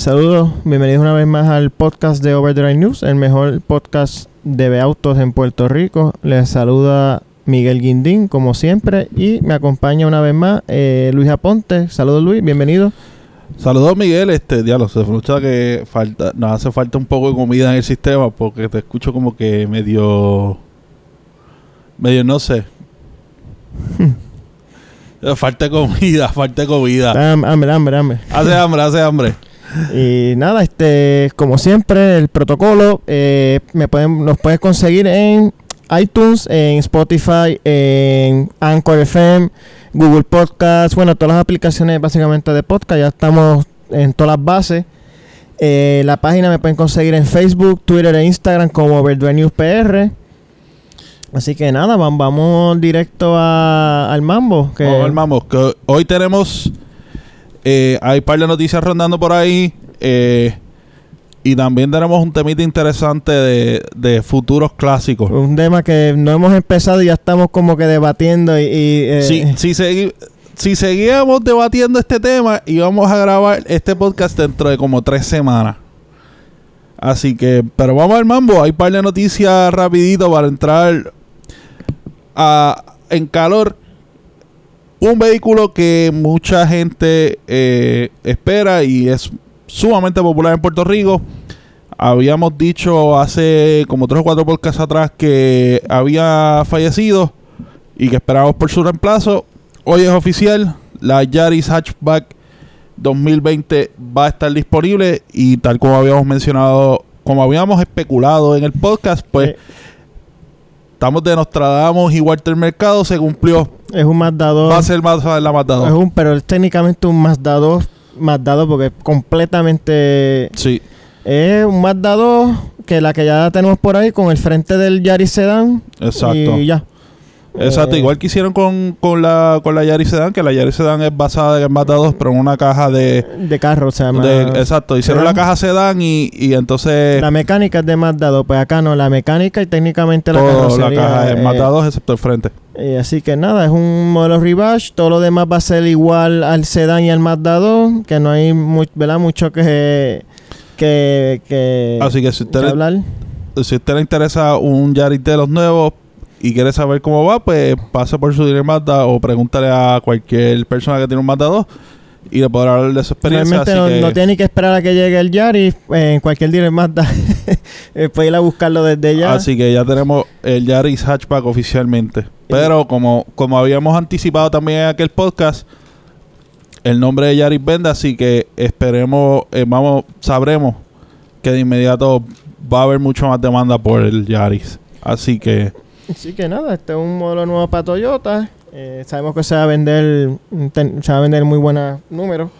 Saludos, bienvenidos una vez más al podcast de Overdrive News, el mejor podcast de autos en Puerto Rico. Les saluda Miguel Guindín, como siempre, y me acompaña una vez más eh, Luis Aponte. Saludos Luis, bienvenido. Saludos Miguel, este diálogo, se escucha que falta, nos hace falta un poco de comida en el sistema porque te escucho como que medio, medio no sé. falta comida, falta comida. Hambre, hambre, hambre. Hace hambre, hace hambre. Y nada, este, como siempre, el protocolo eh, me pueden, nos puedes conseguir en iTunes, en Spotify, en Anchor FM, Google Podcasts, bueno, todas las aplicaciones básicamente de podcast, ya estamos en todas las bases. Eh, la página me pueden conseguir en Facebook, Twitter e Instagram como Verdue News PR. Así que nada, vamos, directo al mambo. Que al mambo. Que hoy tenemos. Eh, hay un par de noticias rondando por ahí. Eh, y también tenemos un temita interesante de, futuros clásicos. Un tema que no hemos empezado y ya estamos como que debatiendo y... eh, si, si seguíamos debatiendo este tema, íbamos a grabar este podcast dentro de como tres semanas. Así que, pero vamos al mambo. Hay un par de noticias rapidito para entrar a, en calor. Un vehículo que mucha gente eh, espera y es sumamente popular en Puerto Rico. Habíamos dicho hace como tres o cuatro podcasts atrás que había fallecido y que esperábamos por su reemplazo. Hoy es oficial, la Yaris Hatchback 2020 va a estar disponible y tal como habíamos mencionado, como habíamos especulado en el podcast, pues estamos de Nostradamus y Walter Mercado se cumplió. Es un Mazda 2. Va a ser más la Mazda 2. Es un, pero es técnicamente un Mazda 2 Mazda 2 porque completamente... Sí. Es un Mazda 2 que la que ya tenemos por ahí con el frente del Yaris Sedan. Exacto. Y ya. Exacto, eh, igual que hicieron con, con, la, con la Yaris Sedan, que la Yaris Sedan es basada en Mazda 2, pero en una caja de... De carro, se llama. exacto, hicieron la caja Sedan y, y entonces... La mecánica es de Mazda 2, pues acá no, la mecánica y técnicamente la la caja es Mazda 2 excepto el frente. Eh, así que nada, es un modelo Rebash, todo lo demás va a ser igual al Sedan y al Mazda 2, que no hay ¿verdad? mucho que... Que, que, Así que si usted, le, si usted le interesa un Yaris de los nuevos, y quiere saber cómo va, pues pase por su Mazda o pregúntale a cualquier persona que tiene un Mazda 2 y le podrá hablar de su experiencia. Realmente no, tiene que esperar a que llegue el Yaris eh, en cualquier dealer Mazda. Puede ir a buscarlo desde ya. Así que ya tenemos el Yaris Hatchback oficialmente. Pero como, como habíamos anticipado también en aquel podcast, el nombre de Yaris vende, así que esperemos, eh, vamos, sabremos que de inmediato va a haber mucho más demanda por el Yaris. Así que Así que nada, este es un modelo nuevo para Toyota. Eh, sabemos que se va a vender, se va a vender muy buenos números.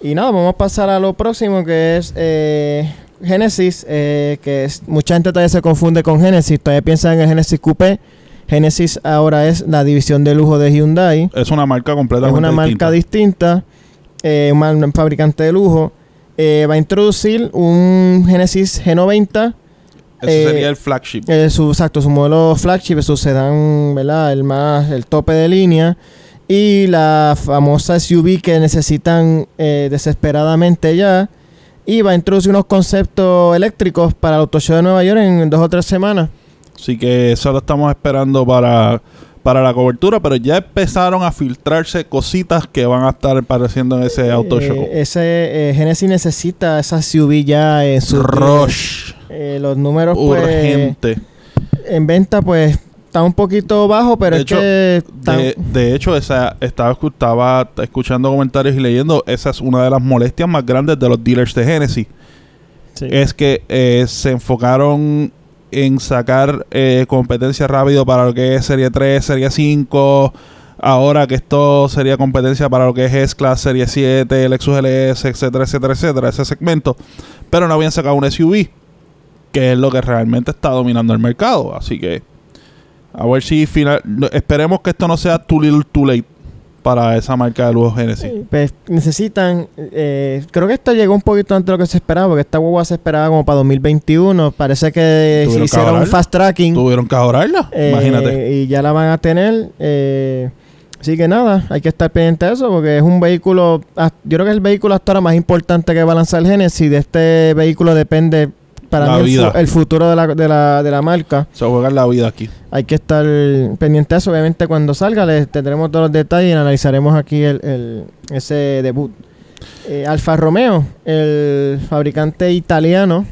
Y nada, vamos a pasar a lo próximo que es eh, Genesis, eh, que es, mucha gente todavía se confunde con Genesis, todavía piensan en el Genesis Coupé. Genesis ahora es la división de lujo de Hyundai. Es una marca completamente Es una marca distinta, eh, un fabricante de lujo. va a introducir un Genesis G90 ese sería eh, el flagship. Eh, su, exacto, su modelo flagship, su sedán, ¿verdad? El más, el tope de línea. Y la famosa SUV que necesitan eh, desesperadamente ya. Y va a introducir unos conceptos eléctricos para el Auto Show de Nueva York en dos o tres semanas. Así que eso lo estamos esperando para, para la cobertura, pero ya empezaron a filtrarse cositas que van a estar apareciendo en ese Auto Show. Ese Genesis necesita esa SUV ya en su... Rush. Eh, los números, pues, Urgente. en venta, pues, está un poquito bajo, pero es que... De, hecho, esa, estaba, estaba escuchando comentarios y leyendo, esa es una de las molestias más grandes de los dealers de Genesis. Es que eh, se enfocaron en sacar eh, competencia rápido para lo que es Serie 3, Serie 5. Ahora que esto sería competencia para lo que es S-Class, Serie 7, el Lexus LS, etcétera, etcétera, etcétera, ese segmento. Pero no habían sacado un SUV que es lo que realmente está dominando el mercado. Así que a ver si final, esperemos que esto no sea too little too late para esa marca de lujo Genesis. pues necesitan, eh, creo que esto llegó un poquito antes de lo que se esperaba, porque esta hueva se esperaba como para 2021. Parece que hicieron un fast tracking. Tuvieron que ahorrarla, eh, imagínate. Y ya la van a tener. Eh, Así que nada, hay que estar pendiente de eso porque es un vehículo, ah, yo creo que es el vehículo hasta ahora más importante que va a lanzar Genesis. De este vehículo depende para La mí vida. el futuro de la, de, la, de la marca. Se juega la vida aquí. Hay que estar pendiente de eso. Obviamente cuando salga les tendremos todos los detalles y analizaremos aquí el, el- ese debut. Eh, Alfa Romeo, el fabricante italiano,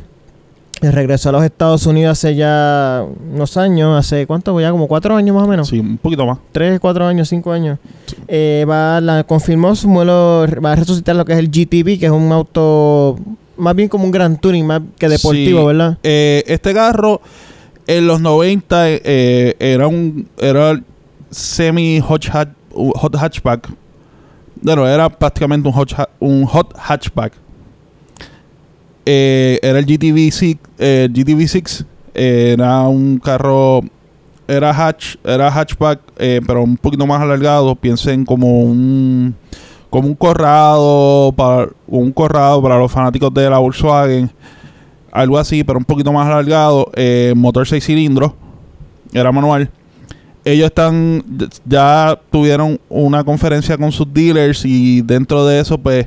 eh, regresó a los Estados Unidos hace ya unos años, hace cuánto, ya como cuatro años más o menos. Sí, un poquito más. Tres, cuatro años, cinco años. Eh, va, la, confirmó su modelo, va a resucitar lo que es el GTB, que es un auto más bien como un Gran Touring, más que deportivo, Sí. ¿verdad? Eh, este carro en los 90 eh, era un era semi hot, hatch- hot hatchback. Bueno, era prácticamente un hot, un hot hatchback. Eh, era el GTV 6, eh, GTV 6 eh, era un carro era hatch era hatchback eh, pero un poquito más alargado piensen como un como un corrado para un corrado para los fanáticos de la Volkswagen algo así, pero un poquito más alargado, eh, motor 6 cilindros, era manual. Ellos están, ya tuvieron una conferencia con sus dealers y dentro de eso, pues,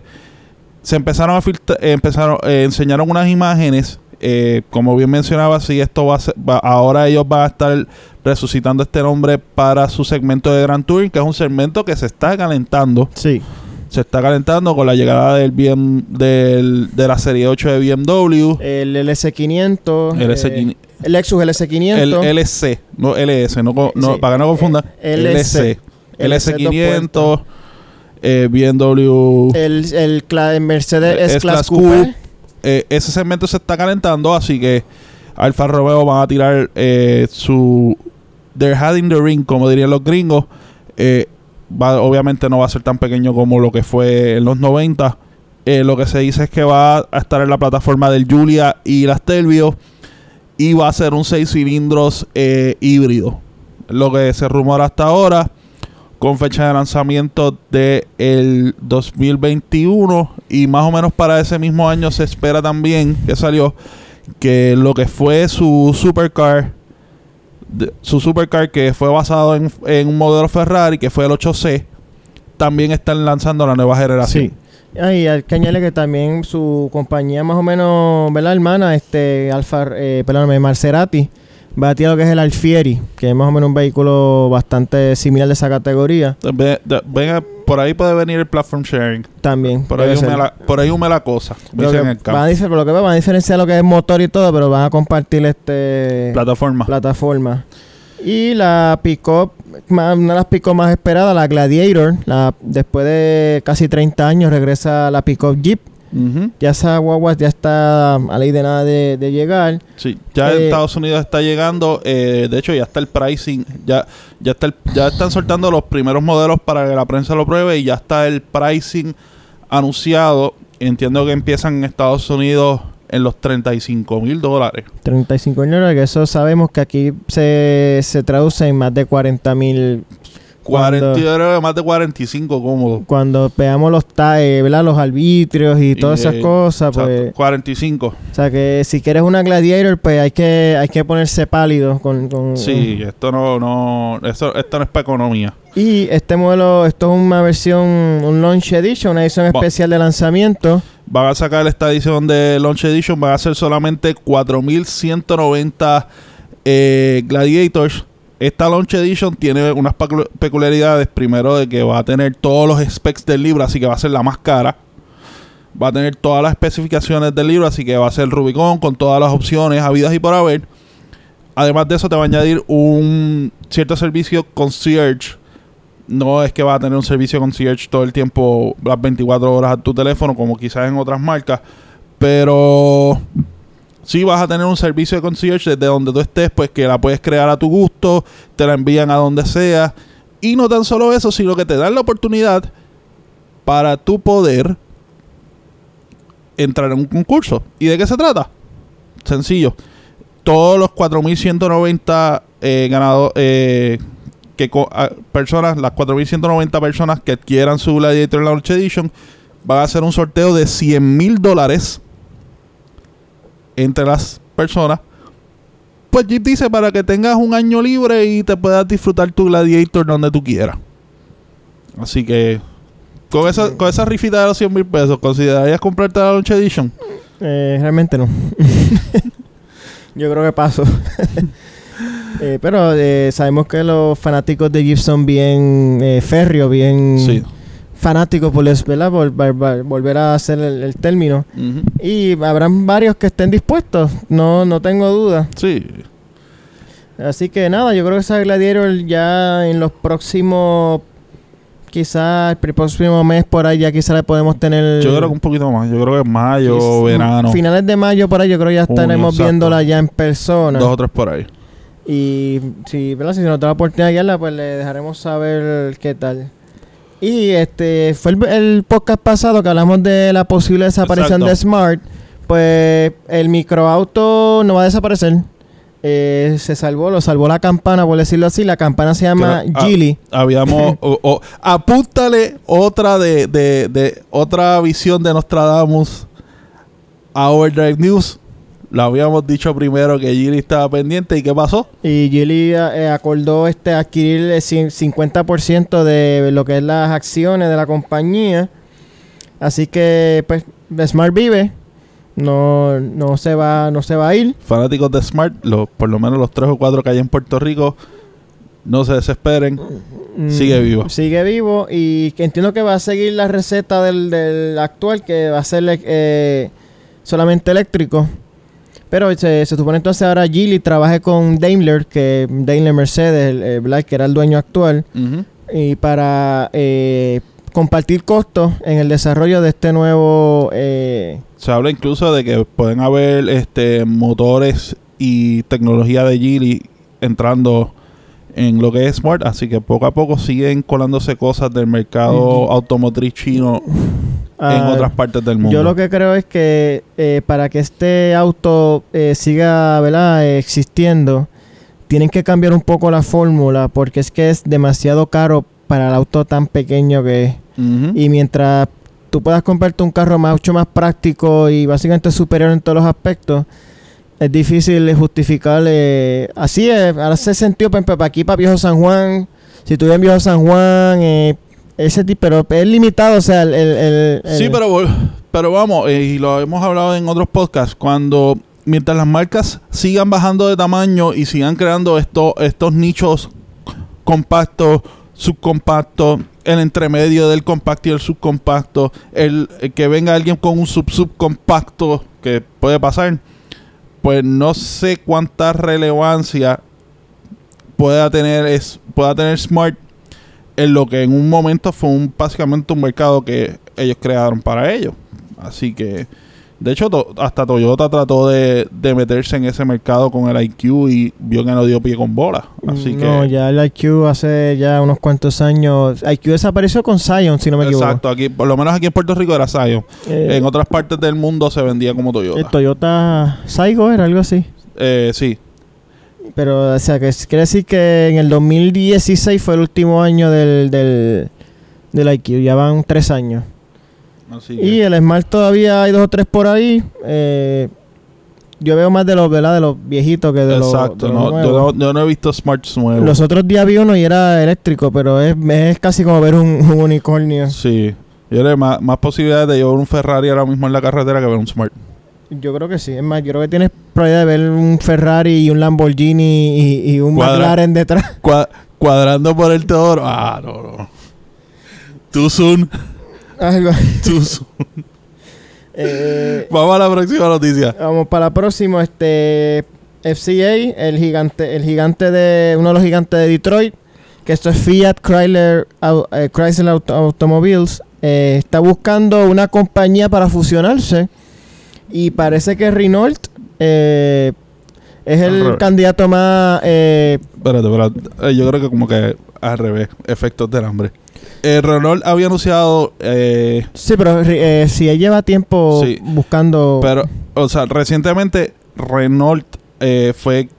se empezaron a filtrar, empezaron, eh, enseñaron unas imágenes, eh, como bien mencionaba, si esto va a ser, ahora ellos van a estar resucitando este nombre para su segmento de Grand Touring, que es un segmento que se está calentando Sí. Se está calentando con la llegada del BM, del, de la serie 8 de BMW, El LS500. el, eh, S500, el Lexus LS500. el LC, no LS, no, co- no- Sí. para que no confundan, Eh, LC, LC dos LS500, eh, BMW, el, el el Mercedes Es S-Class Class Coupe. Coupe. eh, ese segmento se está calentando, así que Alfa Romeo van a tirar eh, su They're Having the Ring, como dirían los gringos. Eh, va, obviamente no va a ser tan pequeño como lo que fue en los 90. Eh, lo que se dice es que va a estar en la plataforma del Julia y la Stelvio. Y va a ser un 6 cilindros eh, híbrido. Lo que se rumora hasta ahora. Con fecha de lanzamiento de el 2021. Y más o menos para ese mismo año se espera también que salió. Que lo que fue su supercar. Su supercar que fue basado en, en un modelo Ferrari. Que fue el 8C. También están lanzando la nueva generación. Sí. Ah, y hay que que también su compañía más o menos, ¿verdad, hermana? Este, Alfa, eh, perdóname, Maserati, va a tirar lo que es el Alfieri, que es más o menos un vehículo bastante similar de esa categoría. Ve- venga, por ahí puede venir el platform sharing. También. Por ahí, hume la, por ahí hume la cosa. Lo que el van a por lo que van a diferenciar lo que es motor y todo, pero van a compartir este Plataforma. plataforma. Y la pick-up, una de las pick más esperadas, la Gladiator, la, después de casi 30 años regresa la pick-up Jeep. Ya esa guagua ya está a ley de nada de, de llegar. Sí, ya en Eh, Estados Unidos está llegando. eh, de hecho, ya está el pricing. Ya, ya, está el- ya están soltando los primeros modelos para que la prensa lo pruebe y ya está el pricing anunciado. Entiendo que empiezan en Estados Unidos en los 35 mil dólares. 35 mil dólares, que eso sabemos que aquí se, se traduce en más de 40 mil. 40, Cuando, yo creo que más de 45 cómodo. cuando veamos los TAE, ¿verdad? Los arbitrios y todas Y, esas eh, cosas, Exacto, pues... 45. O sea que si quieres una Gladiator, pues hay que, hay que ponerse pálido con... con Sí, esto no, no, esto, esto no es para economía. Y este modelo, esto es una versión, un Launch Edition, una edición Va- especial de lanzamiento. Van a sacar esta edición de Launch Edition, van a ser solamente 4190 eh, Gladiators. Esta Launch Edition tiene unas pecu- peculiaridades. Primero, de que va a tener todos los specs del libro, así que va a ser la más cara. Va a tener todas las especificaciones del libro, así que va a ser Rubicon con todas las opciones habidas y por haber. Además de eso, te va a añadir un cierto servicio concierge. No es que va a tener un servicio concierge todo el tiempo, las 24 horas a tu teléfono, como quizás en otras marcas. Pero sí vas a tener un servicio de concierge desde donde tú estés, pues que la puedes crear a tu gusto, te la envían a donde sea. Y no tan solo eso, sino que te dan la oportunidad para tu poder entrar en un concurso. ¿Y de qué se trata? Sencillo. Todos los 4.190 eh, ganados, eh, que co- a- personas, las 4.190 personas que adquieran su Gladiator Launch Edition, van a hacer un sorteo de 100 mil dólares entre las personas. Pues Jeep dice para que tengas un año libre y te puedas disfrutar tu Gladiator donde tú quieras. Así que con esa, con esa rifita de los 100 mil pesos, ¿considerarías comprarte la Launch Edition? Eh, realmente no. Yo creo que paso. Eh, pero eh, sabemos que los fanáticos de Gibson bien eh, férreo, bien Sí. Fanáticos por, les- ¿verdad? Por- volver a hacer el, el término. Y habrán varios que estén dispuestos, no, no tengo duda. Sí. Así que nada, yo creo que esa Gladiator ya en los próximos, quizás el próximo mes por ahí ya quizás la podemos tener... Yo creo que un poquito más. Yo creo que mayo, quiz- verano. Finales de mayo por ahí yo creo que ya estaremos viéndola ya en persona. Dos o tres por ahí. Y si, ¿verdad? si se nos da la oportunidad de guiarla, pues le dejaremos saber qué tal. Y este fue el, el podcast pasado que hablamos de la posible desaparición Exacto. de Smart. Pues el microauto no va a desaparecer. Eh, se salvó, lo salvó la campana, por decirlo así. La campana se llama Creo- ah, Geely. Habíamos. o- o- apúntale otra de, de, de- otra visión de Nostradamus a Overdrive News. Lo habíamos dicho primero que Giri estaba pendiente. ¿Y qué pasó? Y Geely eh, acordó este adquirir el cin- 50% de lo que es las acciones de la compañía. Así que pues Smart vive. No, no se va, no se va a ir. Fanáticos de Smart, los, por lo menos los tres o cuatro que hay en Puerto Rico, no se desesperen. Mm, Sigue vivo. Sigue vivo y que entiendo que va a seguir la receta del, del actual, que va a ser eh, solamente eléctrico. Pero se, se supone entonces ahora Geely trabaje con Daimler, que Daimler Mercedes, el, el Black, que era el dueño actual, y para eh, compartir costos en el desarrollo de este nuevo... eh, Se habla incluso de que pueden haber este motores y tecnología de Geely entrando en lo que es Smart, así que poco a poco siguen colándose cosas del mercado automotriz chino en ah, otras partes del mundo. Yo lo que creo es que eh, para que este auto eh, siga ¿verdad? eh, existiendo, tienen que cambiar un poco la fórmula porque es que es demasiado caro para el auto tan pequeño que es. Y mientras tú puedas comprarte un carro más- mucho más práctico y básicamente superior en todos los aspectos, es difícil justificar. eh, así es, hace sentido, por ejemplo, para aquí, para Viejo San Juan, si tú en Viejo San Juan, eh, ese tipo, pero es limitado, o sea, el... el- el- Sí, pero, pero vamos, eh, y lo hemos hablado en otros podcasts, cuando mientras las marcas sigan bajando de tamaño y sigan creando estos estos nichos compactos, subcompactos, el entremedio del compacto y el subcompacto, el, el que venga alguien con un sub subcompacto que puede pasar, pues no sé cuánta relevancia pueda tener es pueda tener Smart en lo que en un momento fue un, básicamente un mercado que ellos crearon para ellos. Así que, de hecho, to- hasta Toyota trató de, de meterse en ese mercado con el IQ y vio que no dio pie con bola. Así no, que, ya el IQ hace ya unos cuantos años. IQ desapareció con Scion, si no me equivoco. exacto, aquí, por lo menos aquí en Puerto Rico era Scion. Eh, en otras partes del mundo se vendía como el Toyota. Toyota Saigo era algo así. Eh, sí, Pero, o sea, que quiere decir que en el 2016 fue el último año del, del, del IQ. Ya van tres años. así Y que- el Smart todavía hay dos o tres por ahí. Eh, yo veo más de los, ¿verdad? De los viejitos que de los, exacto. los no, yo, nuevos. no, yo no he visto Smarts nuevos. Los otros días vi uno y era eléctrico, pero es, es casi como ver un, un unicornio. Sí. Yo que más, más posibilidades de llevar un Ferrari ahora mismo en la carretera que ver un Smart. Yo creo que sí. Es más, yo creo que tienes probabilidad de ver un Ferrari y un Lamborghini y, y un Cuadra- McLaren detrás. Cua- cuadrando por el Teodoro. Ah, no, no. Too soon. Algo. Too soon. Eh, Vamos a la próxima noticia. vamos para la próxima. Este FCA, el gigante, el gigante de uno de los gigantes de Detroit, que esto es Fiat Chrysler, eh, Chrysler Auto- Automobiles, eh, está buscando una compañía para fusionarse y parece que Renault eh, es el candidato más eh, Espérate, espérate. Eh, yo creo que como que al revés. Efectos del hambre. Eh, Renault había anunciado, eh, Sí, pero eh, si él lleva tiempo Sí. buscando. pero, o sea, recientemente Renault eh, fue.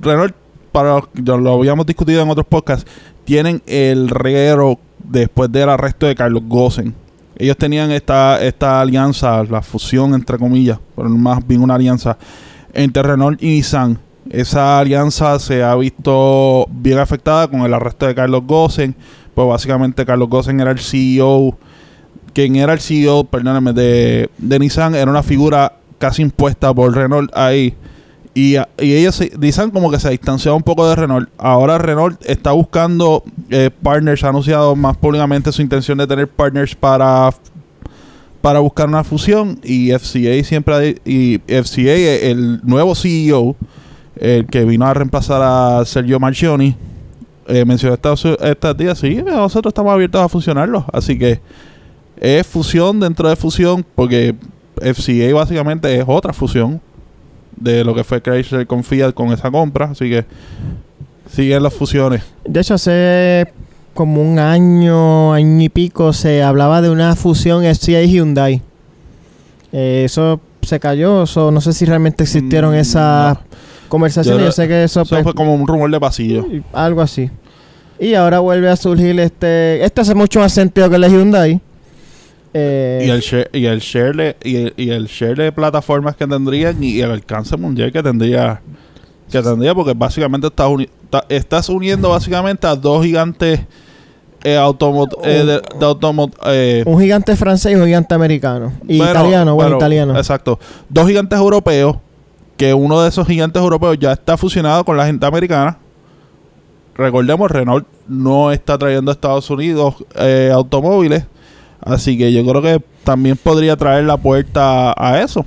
Renault, para ya lo habíamos discutido en otros podcasts, tienen el reguero después del arresto de Carlos Gossen. Ellos tenían esta, esta alianza, la fusión entre comillas, pero más bien una alianza entre Renault y Nissan. Esa alianza se ha visto bien afectada con el arresto de Carlos Gossen, pues básicamente Carlos Gossen era el CEO, quien era el CEO, perdóname, de, de Nissan, era una figura casi impuesta por Renault ahí. Y, y ellos, Nissan como que se distanciaba un poco de Renault. Ahora Renault está buscando eh, partners, ha anunciado más públicamente su intención de tener partners para para buscar una fusión y FCA siempre ha y FCA el nuevo CEO el que vino a reemplazar a Sergio Marchioni eh, mencionó estos, estos días sí nosotros estamos abiertos a fusionarlo así que es fusión dentro de fusión porque FCA básicamente es otra fusión de lo que fue Chrysler con Fiat con esa compra así que siguen las fusiones De hecho, hace como un año, año y pico, se hablaba de una fusión FCA y Hyundai. Eh, eso se cayó, eso, no sé si realmente existieron Mm, esas conversaciones. Yo sé que eso, eso pues, fue como un rumor de pasillo algo así. Y ahora vuelve a surgir este. Este hace mucho más sentido que el de Hyundai. Eh, y el share, y el share de, y el, y el share de plataformas que tendrían y el alcance mundial que tendría que tendría porque básicamente estás, uni- estás uniendo básicamente a dos gigantes eh, automo- eh, de, de automo- eh, un gigante francés y un gigante americano. Y bueno, italiano, bueno, bueno, italiano. exacto dos gigantes europeos que uno de esos gigantes europeos ya está fusionado con la gente americana recordemos Renault no está trayendo a Estados Unidos eh, automóviles así que yo creo que también podría traer la puerta a eso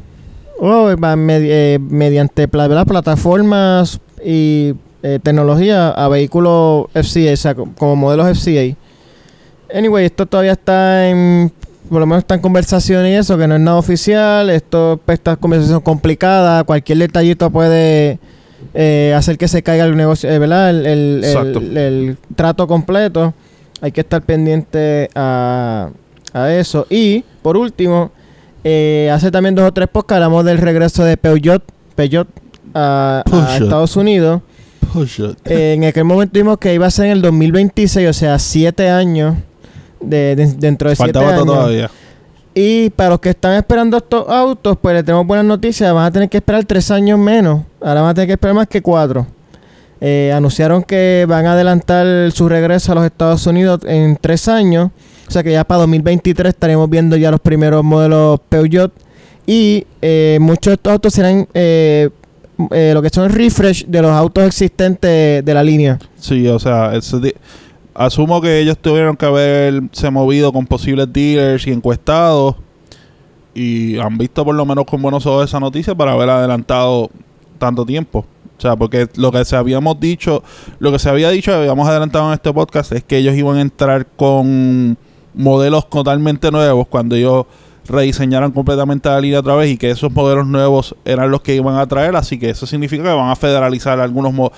Oh, eh, mediante plataformas y eh, tecnología a vehículos FCA, o sea, co- como modelos FCA. Anyway, esto todavía está en, por lo menos está en conversación y eso, que no es nada oficial. Esto, pues, esta conversación complicada, cualquier detallito puede eh, hacer que se caiga el negocio, eh, ¿verdad? El, el- el- Exacto. el trato completo. Hay que estar pendiente a, a eso. Y, por último, eh, hace también dos o tres podcasts hablamos del regreso de Peugeot, Peugeot a. Estados Unidos. Eh, en aquel momento vimos que iba a ser en el 2026, o sea, siete años de, de- dentro de siete años. todavía Y para los que están esperando estos autos, pues les tenemos buenas noticias. Van a tener que esperar tres años menos. Ahora van a tener que esperar más que cuatro. Eh, anunciaron que van a adelantar su regreso a los Estados Unidos en tres años. O sea que ya para 2023 estaremos viendo ya los primeros modelos Peugeot. Y eh, muchos de estos autos serán eh, eh, lo que son refresh de los autos existentes de la línea. Sí, o sea, asumo que ellos tuvieron que haberse movido con posibles dealers y encuestados y han visto por lo menos con buenos ojos esa noticia para haber adelantado tanto tiempo. O sea, porque lo que se habíamos dicho, lo que se había dicho, habíamos adelantado en este podcast, es que ellos iban a entrar con modelos totalmente nuevos cuando ellos rediseñaran completamente la línea otra vez y que esos modelos nuevos eran los que iban a traer, así que eso significa que van a federalizar algunos modelos.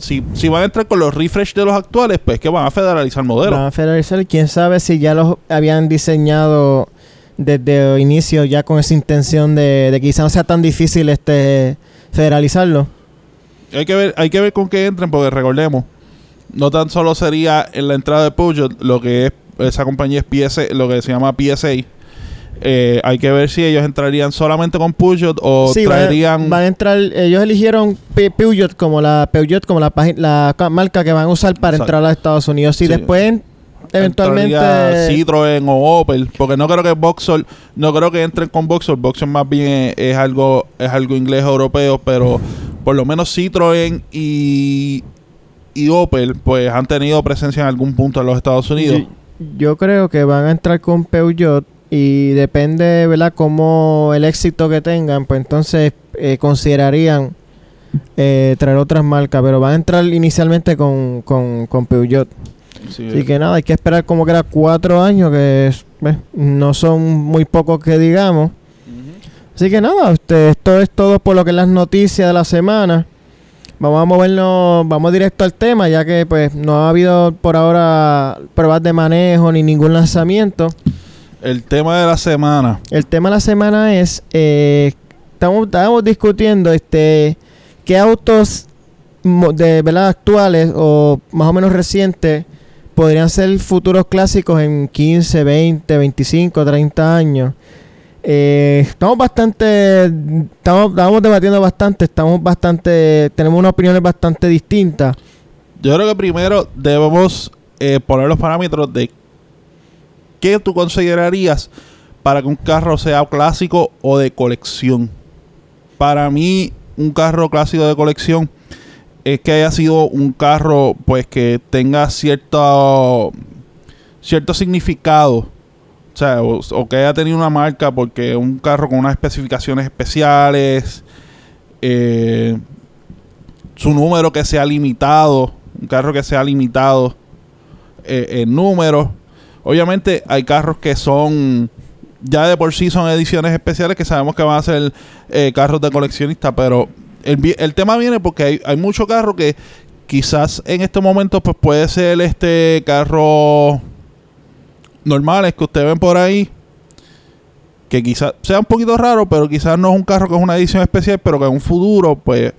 Si, si van a entrar con los refresh de los actuales, pues que van a federalizar modelos. Van a federalizar. Quién sabe si ya los habían diseñado desde el inicio, ya con esa intención de, de quizá no sea tan difícil este federalizarlo. Hay que ver, hay que ver con qué entren, porque recordemos, no tan solo sería en la entrada de Peugeot, lo que es esa compañía es PSA, lo que se llama PSA. Eh, hay que ver si ellos entrarían solamente con Peugeot o Sí, van a- traerían van a entrar. Ellos eligieron Pe- Peugeot como la Peugeot como la, la ca- marca que van a usar para Exacto. entrar a Estados Unidos. Y Sí. después eventualmente Citroën o Opel, porque no creo que Vauxhall, no creo que entren con Vauxhall, Vauxhall más bien es, es algo es algo inglés europeo, pero por lo menos Citroën y y Opel pues han tenido presencia en algún punto en los Estados Unidos. Yo, yo creo que van a entrar con Peugeot y depende, ¿verdad? Como el éxito que tengan, pues entonces eh, considerarían eh, traer otras marcas, pero van a entrar inicialmente con, con, con Peugeot. Sí, Así que nada, hay que esperar como que era cuatro años, que es, eh, no son muy pocos que digamos. Así que nada, este, esto es todo por lo que es las noticias de la semana. Vamos a movernos, vamos directo al tema, ya que pues no ha habido por ahora pruebas de manejo ni ningún lanzamiento. El tema de la semana. El tema de la semana es, eh, estamos, estábamos discutiendo este qué autos de verdad actuales o más o menos recientes podrían ser futuros clásicos en 15, 20, 25, 30 años. Eh, estamos bastante, estamos, estamos debatiendo bastante, estamos bastante, tenemos unas opiniones bastante distintas. Yo creo que primero debemos eh, poner los parámetros de qué tú considerarías para que un carro sea clásico o de colección. Para mí, un carro clásico de colección es que haya sido un carro pues que tenga cierto cierto significado sea o, que haya tenido una marca porque un carro con unas especificaciones especiales eh, su número que sea limitado un carro que sea limitado eh, en números. Obviamente hay carros que son ya de por sí son ediciones especiales que sabemos que van a ser eh, carros de coleccionista pero el, tema viene porque hay, hay mucho carro que quizás en este momento pues puede ser este carro normales que ustedes ven por ahí que quizás sea un poquito raro pero quizás no es un carro que es una edición especial pero que en un futuro pues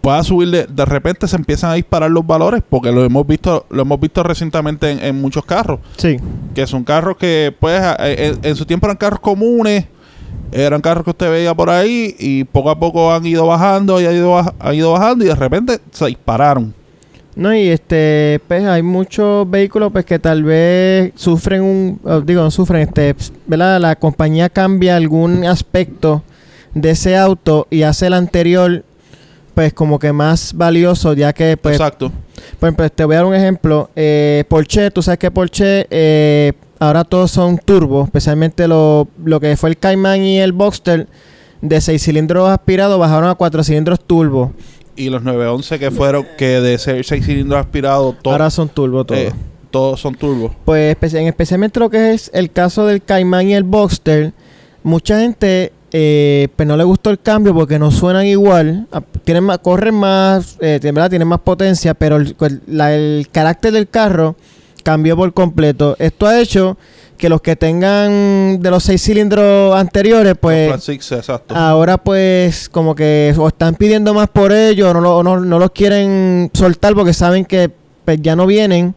pueda subir de, de repente se empiezan a disparar los valores porque lo hemos visto lo hemos visto recientemente en, muchos carros sí que son carros que pues en su tiempo eran carros comunes eran carros que usted veía por ahí y poco a poco han ido bajando y ha ido, ha ido bajando y de repente se dispararon. No, y este, pues hay muchos vehículos pues que tal vez sufren un, digo, no sufren, este, ¿verdad? La compañía cambia algún aspecto de ese auto y hace el anterior pues como que más valioso ya que pues... Exacto. Por ejemplo, te voy a dar un ejemplo. Eh, Porsche, tú sabes que Porsche eh, ahora todos son turbo, especialmente lo, que fue el Cayman y el Boxster de 6 cilindros aspirados bajaron a 4 cilindros turbo. Y los 911 que fueron que de 6 cilindros aspirados ahora son turbo todos. Eh, todos son turbo. Pues en especialmente lo que es el caso del Cayman y el Boxster, mucha gente eh, pues no le gustó el cambio porque no suenan igual. Ah, tienen más, corren más, eh, tienen más potencia, pero el, el, carácter del carro cambió por completo. Esto ha hecho que los que tengan de los seis cilindros anteriores, pues ahora pues como que o están pidiendo más por ellos o no, no, no los quieren soltar porque saben que pues, ya no vienen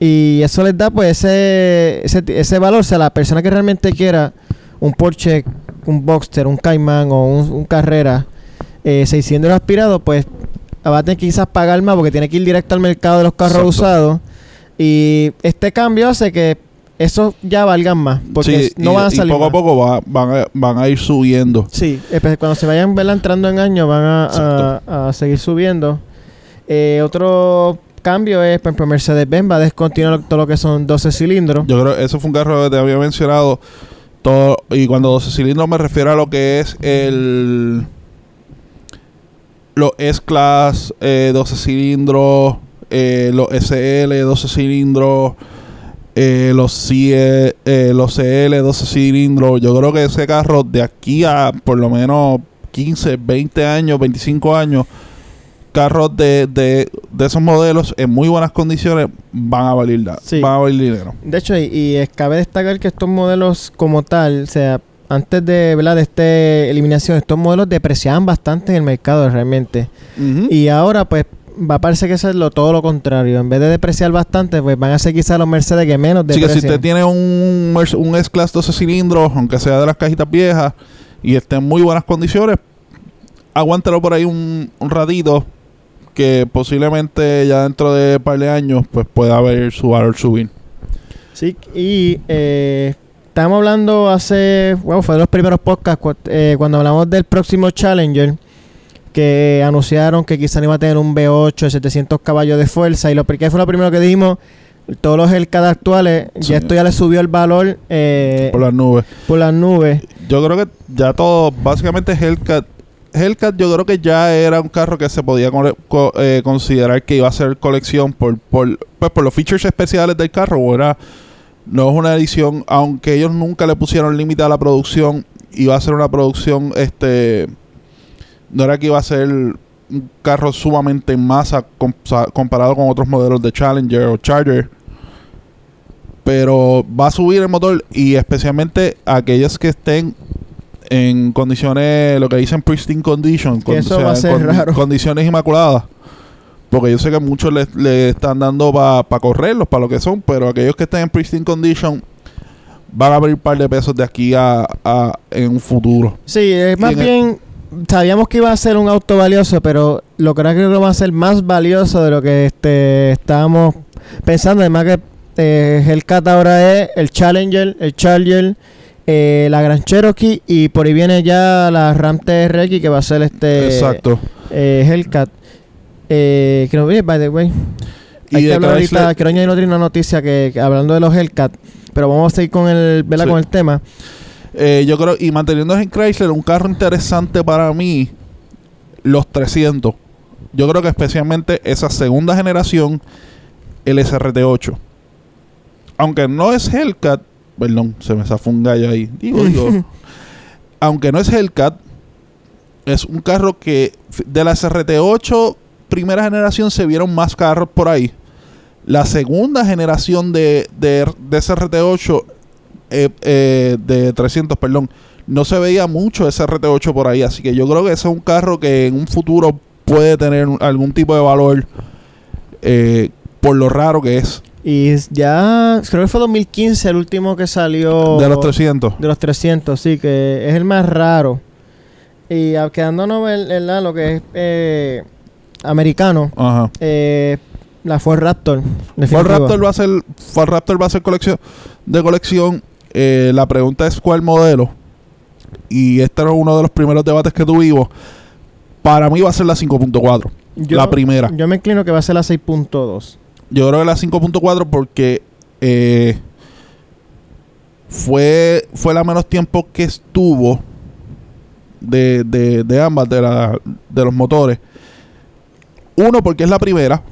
y eso les da pues ese, ese, ese valor. O sea, la persona que realmente quiera un Porsche, un Boxster, un Cayman o un, Carrera eh, 600 aspirado, pues va a tener que quizás pagar más porque tiene que ir directo al mercado de los carros usados. Y este cambio hace que eso ya valgan más. Porque no van a salir. Y poco a poco van, a, ir subiendo. Sí, cuando se vayan entrando en años van a, seguir subiendo. Eh, otro cambio es, por ejemplo, Mercedes-Benz va a descontinuar todo lo que son 12 cilindros. Yo creo que eso fue un carro que te había mencionado todo, y cuando 12 cilindros me refiero a lo que es el. Los S-Class 12 eh, cilindros, eh, los SL 12 cilindros, eh, los, CE, los CL 12 cilindros. Yo creo que ese carro de aquí a por lo menos 15, 20 años, 25 años carros de, de, de, esos modelos en muy buenas condiciones van a valer, van a valer dinero. De hecho, y, y, cabe destacar que estos modelos como tal, o sea, antes de, ¿verdad? de esta eliminación, estos modelos depreciaban bastante en el mercado realmente. Y ahora, pues, va a parecer que es lo, todo lo contrario. En vez de depreciar bastante, pues van a ser quizás los Mercedes que menos deprecian. Sí, que si usted tiene un, un S-Class 12 cilindros, aunque sea de las cajitas viejas, y esté en muy buenas condiciones, aguántelo por ahí un, un ratito que posiblemente ya dentro de un par de años pues pueda ver su valor subir. Sí, y eh, estamos hablando hace, bueno, fue de los primeros podcasts eh, cuando hablamos del próximo Challenger que anunciaron que quizá iba a tener un V8 de 700 caballos de fuerza y lo que fue lo primero que dijimos todos los Hellcat actuales, ya esto ya le subió el valor eh, por las nubes. Por las nubes. Yo creo que ya todo, básicamente Hellcat Hellcat yo creo que ya era un carro que se podía eh, considerar que iba a ser colección por, por, pues, por los features especiales del carro. O era, no es una edición, aunque ellos nunca le pusieron límite a la producción, iba a ser una producción, este, no era que iba a ser un carro sumamente en masa comparado con otros modelos de Challenger o Charger. Pero va a subir el motor y especialmente aquellos que estén en condiciones, lo que dicen pristine condition, condiciones inmaculadas. Porque yo sé que muchos le, están dando para correrlos, para lo que son, pero aquellos que estén en pristine condition van a abrir un par de pesos de aquí a, en un futuro. Sí, es más bien, sabíamos que iba a ser un auto valioso, pero lo que creo que va a ser más valioso de lo que este estábamos pensando además que eh, Hellcat ahora es el Challenger, el Charger, eh, la Grand Cherokee y por ahí viene ya la Ram TRX que va a ser este Exacto. eh, Hellcat. Eh, que no vi, by the way. Y Hay que hablar Chrysler- ahorita, quiero añadir otra una noticia que, que hablando de los Hellcat, pero vamos a seguir con el, ¿verdad? Sí. con el tema. Eh, yo creo, y manteniéndose en Chrysler, un carro interesante para mí, los 300. Yo creo que especialmente esa segunda generación, el SRT8. Aunque no es Hellcat, perdón, se me zafó un gallo ahí. Digo, digo. aunque no es Hellcat, es un carro que de la SRT8 primera generación se vieron más carros por ahí. La segunda generación de, de, de SRT8 eh, eh, de 300, perdón, no se veía mucho ese RT8 por ahí. Así que yo creo que ese es un carro que en un futuro puede tener algún tipo de valor eh, por lo raro que es. Y ya, creo que fue 2015 el último que salió. De los 300. De los 300, sí, que es el más raro. Y quedándonos en, lo que es eh, americano, Ajá. eh, la Ford Raptor. Ford. Raptor va a ser Ford Raptor va a ser colección de colección. Eh, la pregunta es cuál modelo. Y este era uno de los primeros debates que tuvimos. Para mí va a ser la 5.4. Yo- la primera. Yo me inclino que va a ser la 6.2. Yo creo que la 5.4 porque eh, fue, fue la menos tiempo que estuvo de, de, de ambas, de, la, de los motores. Uno, porque es la primera.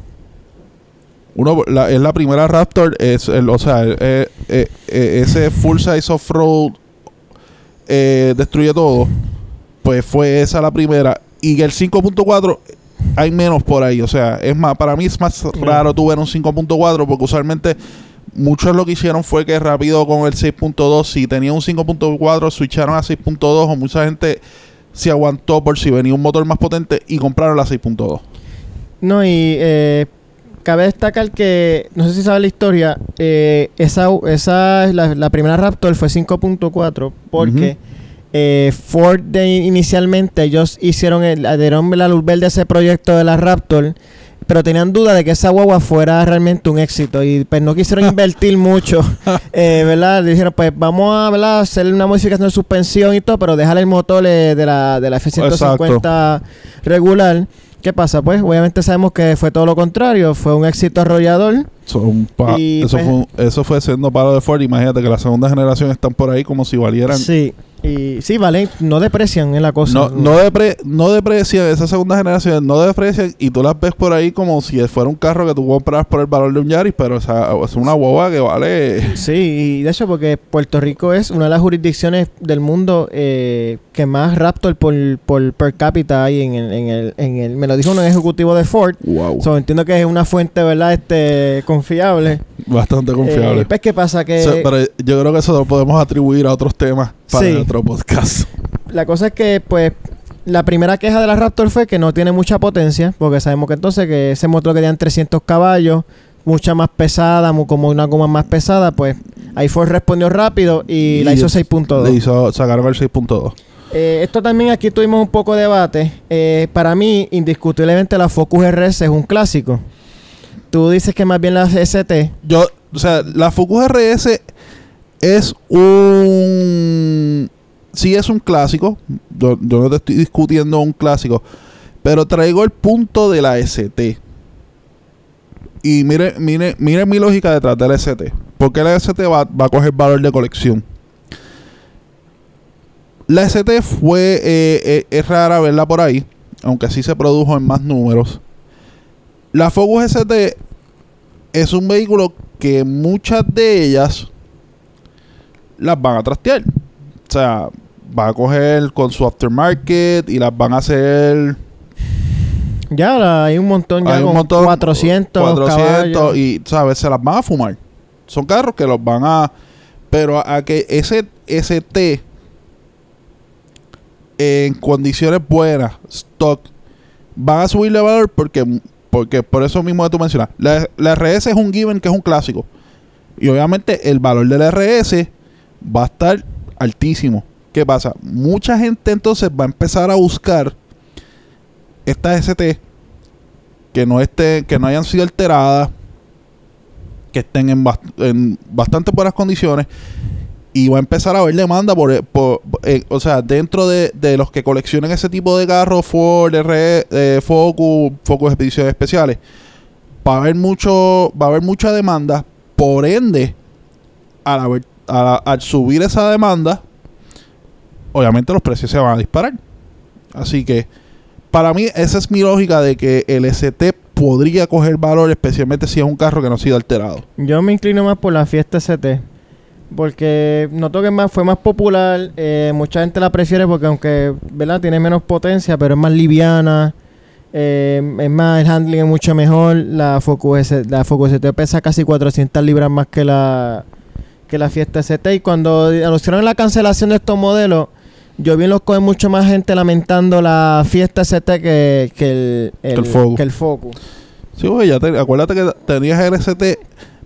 Uno, la- es la primera Raptor. Es el, o sea, eh, eh, eh, ese full size off-road destruye todo. Pues fue esa la primera. Y el 5.4 hay menos por ahí. O sea, es más, para mí es más raro tú ver un 5.4 porque usualmente muchos lo que hicieron fue que rápido con el 6.2, si tenía un 5.4, switcharon a 6.2 o mucha gente se aguantó por si venía un motor más potente y compraron la 6.2. No, y eh, cabe destacar que, no sé si sabes la historia, eh, esa, esa la, la primera Raptor fue 5.4 porque eh, Ford de- inicialmente ellos hicieron el, dieron la luz verde a ese proyecto de la Raptor, pero tenían duda de que esa guagua fuera realmente un éxito y pues no quisieron invertir mucho, eh, ¿verdad? Dijeron, pues vamos a ¿verdad? hacer una modificación de suspensión y todo, pero dejar el motor eh, de la, de la F-150 regular. ¿Qué pasa? Pues obviamente sabemos que fue todo lo contrario, fue un éxito arrollador. Y, eso, pues- fue, un- eso fue siendo paro de Ford. Imagínate que la segunda generación están por ahí como si valieran. Sí, y sí, vale, no deprecian en la cosa. No, no, depre- no deprecian, esa segunda generación no deprecian y tú las ves por ahí como si fuera un carro que tú compras por el valor de un Yaris, pero o sea, es una boba que vale. Sí, y de hecho porque Puerto Rico es una de las jurisdicciones del mundo eh, que más Raptor por, por per cápita hay en el, en el, en el... Me lo dijo un ejecutivo de Ford. Wow. So, entiendo que es una fuente, ¿verdad? Este, confiable. Bastante confiable. Eh, pues, ¿qué pasa? Que pero yo creo que eso lo podemos atribuir a otros temas para Sí. otro podcast. la cosa es que, pues, la primera queja de la Raptor fue que no tiene mucha potencia, porque sabemos que entonces que ese motor que tenían 300 caballos, mucha más pesada, como una goma más pesada, pues ahí Ford respondió rápido y, la hizo Le 6.2. hizo, sacaron el 6.2. Eh, esto también aquí tuvimos un poco de debate. Eh, para mí, indiscutiblemente, la Focus RS es un clásico. Tú dices que más bien la ST. Yo, o sea, la Focus RS es un. Sí, es un clásico. Yo, yo no te estoy discutiendo un clásico. Pero traigo el punto de la ST. Y mire, mire, mire mi lógica detrás de la ST. Porque la ST va, va a coger valor de colección. La ST fue. eh, eh, es rara verla por ahí. Aunque sí se produjo en más números. La Focus ST es un vehículo que muchas de ellas las van a trastear. O sea, va a coger con su aftermarket y las van a hacer Ya la- hay un montón, ya hay con un montón 400, 400 caballos. y sabes se las van a fumar. Son carros que los van a pero a, a que ese ST en condiciones buenas, stock, van a subirle valor porque, porque por eso mismo que tú mencionas. La, la RS es un given que es un clásico. Y obviamente el valor de la RS va a estar altísimo. ¿Qué pasa? Mucha gente entonces va a empezar a buscar estas ST que no esté, que no hayan sido alteradas, que estén en, bast- en bastante buenas condiciones y va a empezar a haber demanda por- eh, o sea dentro de, de los que coleccionen ese tipo de carros Ford R eh, Focus Focus expediciones especiales va a haber mucho va a haber mucha demanda. Por ende al, al subir esa demanda obviamente los precios se van a disparar. Así que para mí esa es mi lógica de que el ST podría coger valor especialmente si es un carro que no ha sido alterado. Yo me inclino más por la Fiesta ST. Porque noto que más, fue más popular. eh, mucha gente la prefiere porque aunque ¿verdad? tiene menos potencia, pero es más liviana. eh, es más, el handling es mucho mejor. La Focus, la Focus ST pesa casi 400 libras más que la, que la Fiesta ST. Y cuando anunciaron la cancelación de estos modelos, yo vi en los coges mucho más gente lamentando la Fiesta ST que, que el, el Focus. que el Focus. Sí, ya te- acuérdate que tenías el ST,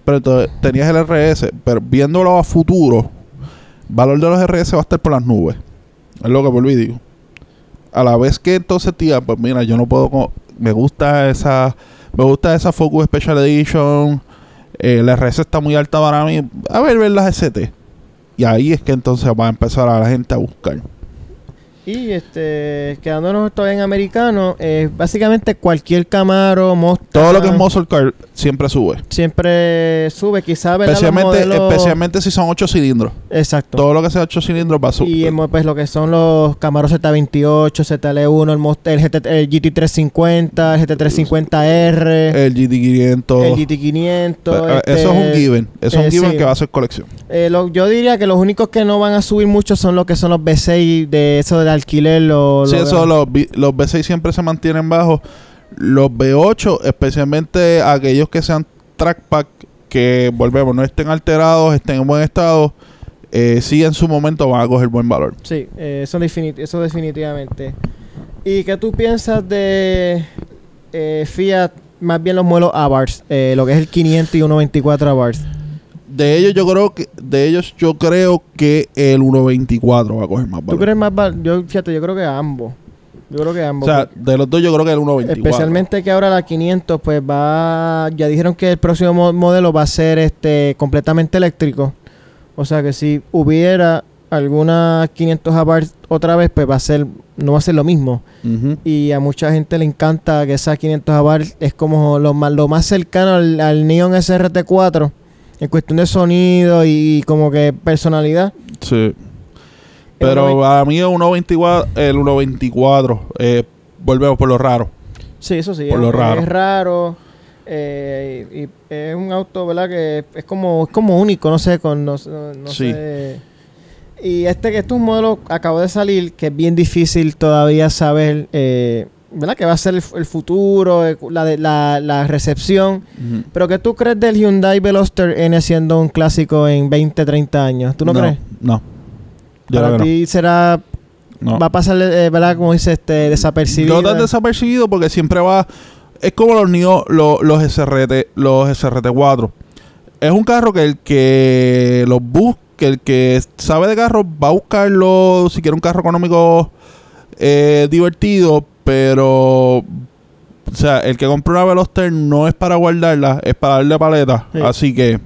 pero tenías el RS, pero viéndolo a futuro, valor de los RS va a estar por las nubes. Es lo que volví digo. A la vez que entonces, tía, pues mira, yo no puedo. Me gusta esa. Me gusta esa Focus Special Edition. eh, el RS está muy alta para mí. A ver, ver las ST. Y ahí es que entonces va a empezar a la gente a buscar. Y este, quedándonos todavía en americano, eh, básicamente cualquier Camaro, Mustang, Todo lo que es muscle car siempre sube. siempre sube, quizás Especialmente, modelos- especialmente si son 8 cilindros. Exacto. Todo lo que sea 8 cilindros va a subir. y pues lo que son los Camaros Z28, ZL1, el, Must- el, GT, el GT350, el GT350R, el GT500. el GT500. Pero, eh, este, eso es un given. Eso es eh, un given sí. que va a ser colección. eh, lo- yo diría que los únicos que no van a subir mucho son los que son los B6 de eso del alquiler. Lo, Sí, lo- eso los, los V6 siempre se mantienen bajos. Los V8, especialmente aquellos que sean trackpack, que volvemos, no estén alterados, estén en buen estado, eh, sí en su momento van a coger buen valor. Sí, eh, eso, definit- eso definitivamente. ¿Y qué tú piensas de eh, Fiat, más bien los modelos Abarth, eh, lo que es el 500 y 124 Abarth? De ellos yo creo que de ellos yo creo que el 1.24 va a coger más ¿Tú valor. crees más val- Yo, fíjate, yo creo que ambos. Yo creo que o ambos. sea, porque de los dos yo creo que el 1.24. especialmente que ahora la 500 pues va ya dijeron que el próximo mo- modelo va a ser este completamente eléctrico. O sea que si hubiera alguna 500 Abarth otra vez pues va a ser no va a ser lo mismo. Y a mucha gente le encanta que esa 500 Abarth es como lo más, lo más cercano al, al Neon SRT4 en cuestión de sonido y como que personalidad. Sí. Pero a mí el 1.24, el 1.24, eh, volvemos por lo raro. Sí, eso sí. Por es, lo raro. es raro. eh, y es un auto, ¿verdad? Que es como, es como único, no sé, con no, no- no Sí. sé. Y este que este es un modelo acabó de salir que es bien difícil todavía saber, eh, ¿verdad? Que va a ser el, el futuro, eh, la, de- la, la recepción. Pero ¿qué tú crees del Hyundai Veloster N siendo un clásico en 20, 30 años? ¿Tú no, crees? No. Yo Para ti será, no. Va a pasar, eh, ¿verdad? Como dice, este, desapercibido. No tan desapercibido porque siempre va. Es como los NIO, lo- los SRT, los SRT4. Es un carro que el que los busca, el que sabe de carro va a buscarlo si quiere un carro económico eh, divertido, pero o sea, el que compra una Veloster no es para guardarla, es para darle paleta. Sí. Así que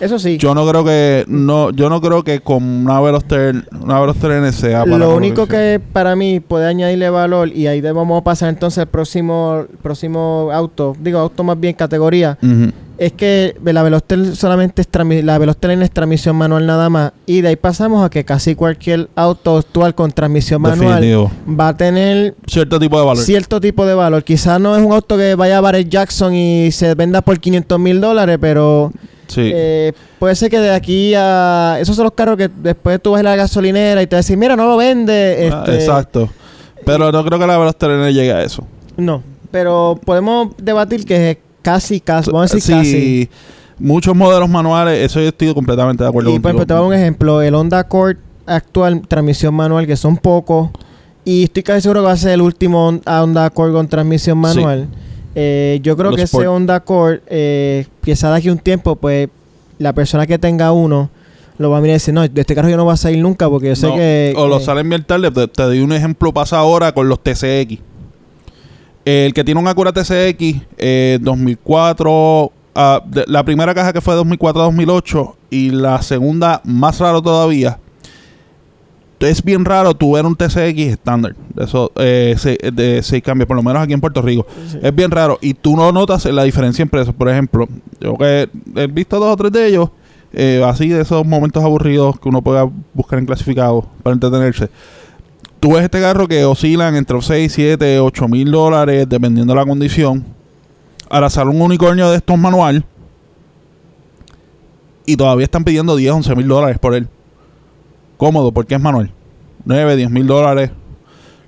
Eso sí. yo no creo que no yo no creo que con una Veloster una Veloster N sea para Lo único que para mí puede añadirle valor, y ahí vamos a pasar entonces al próximo, próximo auto, digo auto más bien categoría, Ujú. Es que la Veloster solamente es la Veloster N es transmisión manual nada más, y de ahí pasamos a que casi cualquier auto actual con transmisión manual Definitivo. va a tener cierto tipo de valor. cierto tipo de valor. Quizás no es un auto que vaya a Barrett Jackson y se venda por 500 mil dólares, pero Sí. eh, puede ser que de aquí a... Esos son los carros que después tú vas a la gasolinera y te decís, mira, no lo vende. Ah, este, exacto. Pero no creo que la Veloster N llegue a eso. No, pero podemos debatir que es casi, casi, vamos a decir sí, casi. muchos modelos manuales, eso yo estoy completamente de acuerdo Y por ejemplo, te voy a dar un ejemplo, el Honda Accord actual, transmisión manual, que son pocos, y estoy casi seguro que va a ser el último Hon- Honda Accord con transmisión manual. Eh, yo creo Los que Sport. ese Honda Accord, eh, quizá de aquí un tiempo, pues la persona que tenga uno lo va a mirar y decir, no, de este carro yo no voy a salir nunca porque yo sé No, que... o lo que- salen bien tarde. Te, te doy un ejemplo, pasa ahora con los TCX. El que tiene un Acura TCX eh, 2004, ah, de- la primera caja que fue de 2004 a 2008 y la segunda más raro todavía. Es bien raro tu ver un TCX estándar. de Eso, eh, se- de 6 cambios, por lo menos aquí en Puerto Rico. Sí. Es bien raro. Y tú no notas la diferencia en precios. Por ejemplo, yo que he visto dos o tres de ellos, eh, así de esos momentos aburridos que uno pueda buscar en clasificados para entretenerse. Tú ves este carro que oscilan entre 6, 7, 8 mil dólares, dependiendo de la condición. Ahora sale un unicornio de estos manual y todavía están pidiendo 10, 11 mil dólares por él. Cómodo, porque es manual. 9, 10 mil dólares.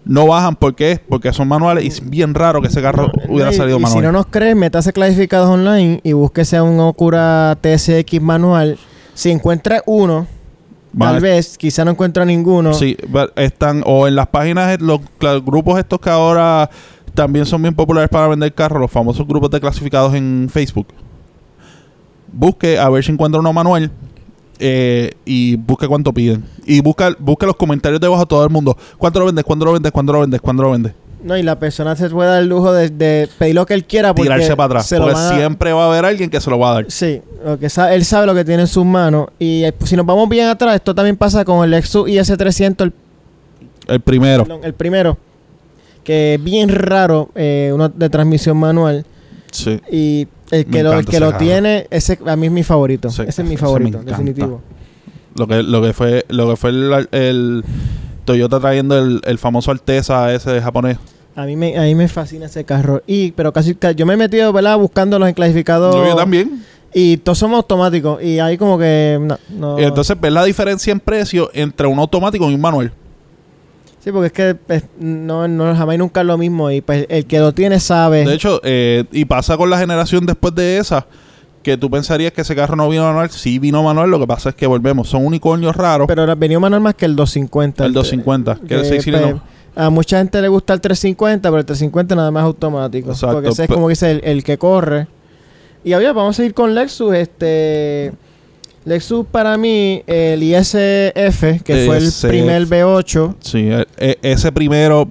No bajan, ¿por qué? Porque son manuales y es bien raro que ese carro hubiera salido y manual. Si no nos crees, métase clasificados online y búsquese un Okura TSX manual. Si encuentra uno, tal a- vez, quizá no encuentra ninguno. Sí, están o en las páginas, los, grupos estos que ahora también son bien populares para vender carros, los famosos grupos de clasificados en Facebook. Busque a ver si encuentra uno manual eh, y busque cuánto piden. Y busca, busque los comentarios debajo de todo el mundo. ¿Cuánto lo vendes? ¿Cuánto lo vendes? ¿Cuánto lo vendes? ¿Cuánto lo vendes? No, y la persona se puede dar el lujo de, de pedir lo que él quiera porque Tirarse para atrás. se lo Porque van a- siempre va a haber alguien que se lo va a dar. Sí, lo que sa- él sabe lo que tiene en sus manos. Y eh, si nos vamos bien atrás, esto también pasa con el Lexus IS300, el, El primero. perdón, el primero, que es bien raro, eh, uno de transmisión manual. Sí. Y el Me que lo, el encanta que ese lo carro. tiene, ese a mí es mi favorito. Sí, ese es mi ese favorito, encanta. definitivo. Lo que, lo que fue, lo que fue el, el Toyota trayendo el, el famoso Alteza ese japonés. A mí me, a mí me fascina ese carro. Y, pero casi ca- yo me he metido, ¿verdad? Buscándolos en clasificados. Yo, también. Y todos somos automáticos. Y ahí como que no. entonces ves la diferencia en precio entre un automático y un manual. sí, porque es que pues, no, no jamás y nunca es lo mismo. Y pues el que lo tiene sabe. De hecho, eh, y pasa con la generación después de esa, que tú pensarías que ese carro no vino manual. Sí vino manual, lo que pasa es que volvemos. Son unicornios raros. pero venía manual más que el 250. el 250, que es que, 6 cilindros. pues, a mucha gente le gusta el 350, pero el 350 nada más automático. Exacto, Porque ese es como que dice el, el que corre. Y ahora vamos a ir con Lexus. Este. Lexus para mí, el ISF, que fue el primer V8, Sí, e- e- ese primero,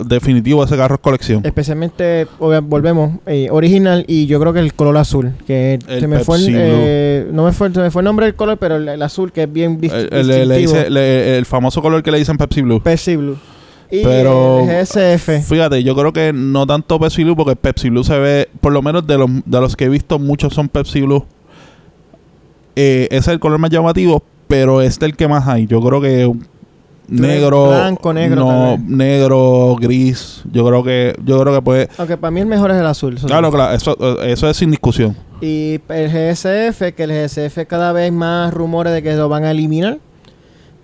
definitivo, ese carro es colección. especialmente, volvemos, eh, original, y yo creo que el color azul, que El se me fue el, eh, no me fue, se me fue el nombre del color, pero el, el azul, que es bien El, el- distintivo. le- el famoso color que le dicen Pepsi Blue. Pepsi Blue. Y Pero- el GSF. Fíjate, yo creo que no tanto Pepsi Blue, porque Pepsi Blue se ve, por lo menos de los, de los que he visto, muchos son Pepsi Blue. Eh, ese es el color más llamativo, pero este es el que más hay. Yo creo que negro, blanco, negro, no, negro, gris. Yo creo que, yo creo que puede. Aunque para mí el mejor es el azul. eso. Claro, claro, eso, eso es sin discusión. Y el GSF, que el GSF cada vez más rumores de que lo van a eliminar.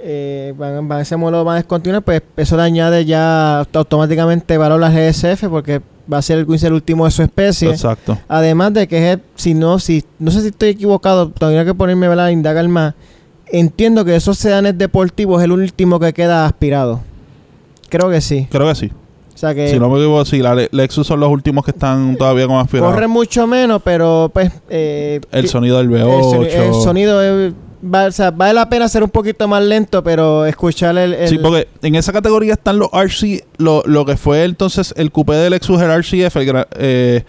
Eh, van, van, ese modelo lo van a descontinuar, pues eso le añade ya automáticamente valor al GSF porque va a ser el, el último de su especie. Exacto. Además de que es, si no, si, no sé si estoy equivocado, tendría que ponerme a indagar más. Entiendo que esos sedanes deportivos es el último que queda aspirado. Creo que sí. Creo que sí. O sea que si no me equivoco, sí, la Le- Lexus son los últimos que están todavía con aspirado. corre mucho menos, pero pues... eh, El sonido del el, V8. soni- el sonido es- va- o sea, vale la pena ser un poquito más lento, pero escuchar el... Sí, porque en esa categoría están los RC, lo, lo que fue entonces el coupé de Lexus, el RCF, eh,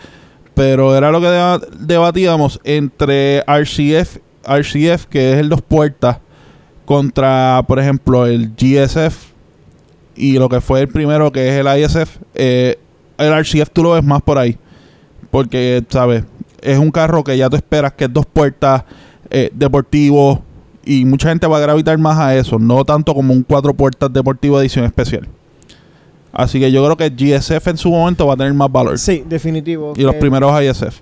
pero era lo que deba- debatíamos entre RCF, RCF, que es el dos puertas, contra, por ejemplo, el GSF y lo que fue el primero, que es el ISF. eh, el RCF tú lo ves más por ahí, porque, ¿sabes? Es un carro que ya tú esperas que es dos puertas, eh, deportivo, y mucha gente va a gravitar más a eso, no tanto como un cuatro puertas deportivo edición especial. Así que yo creo que GSF en su momento va a tener más valor. Sí, definitivo. Y los primeros ISF.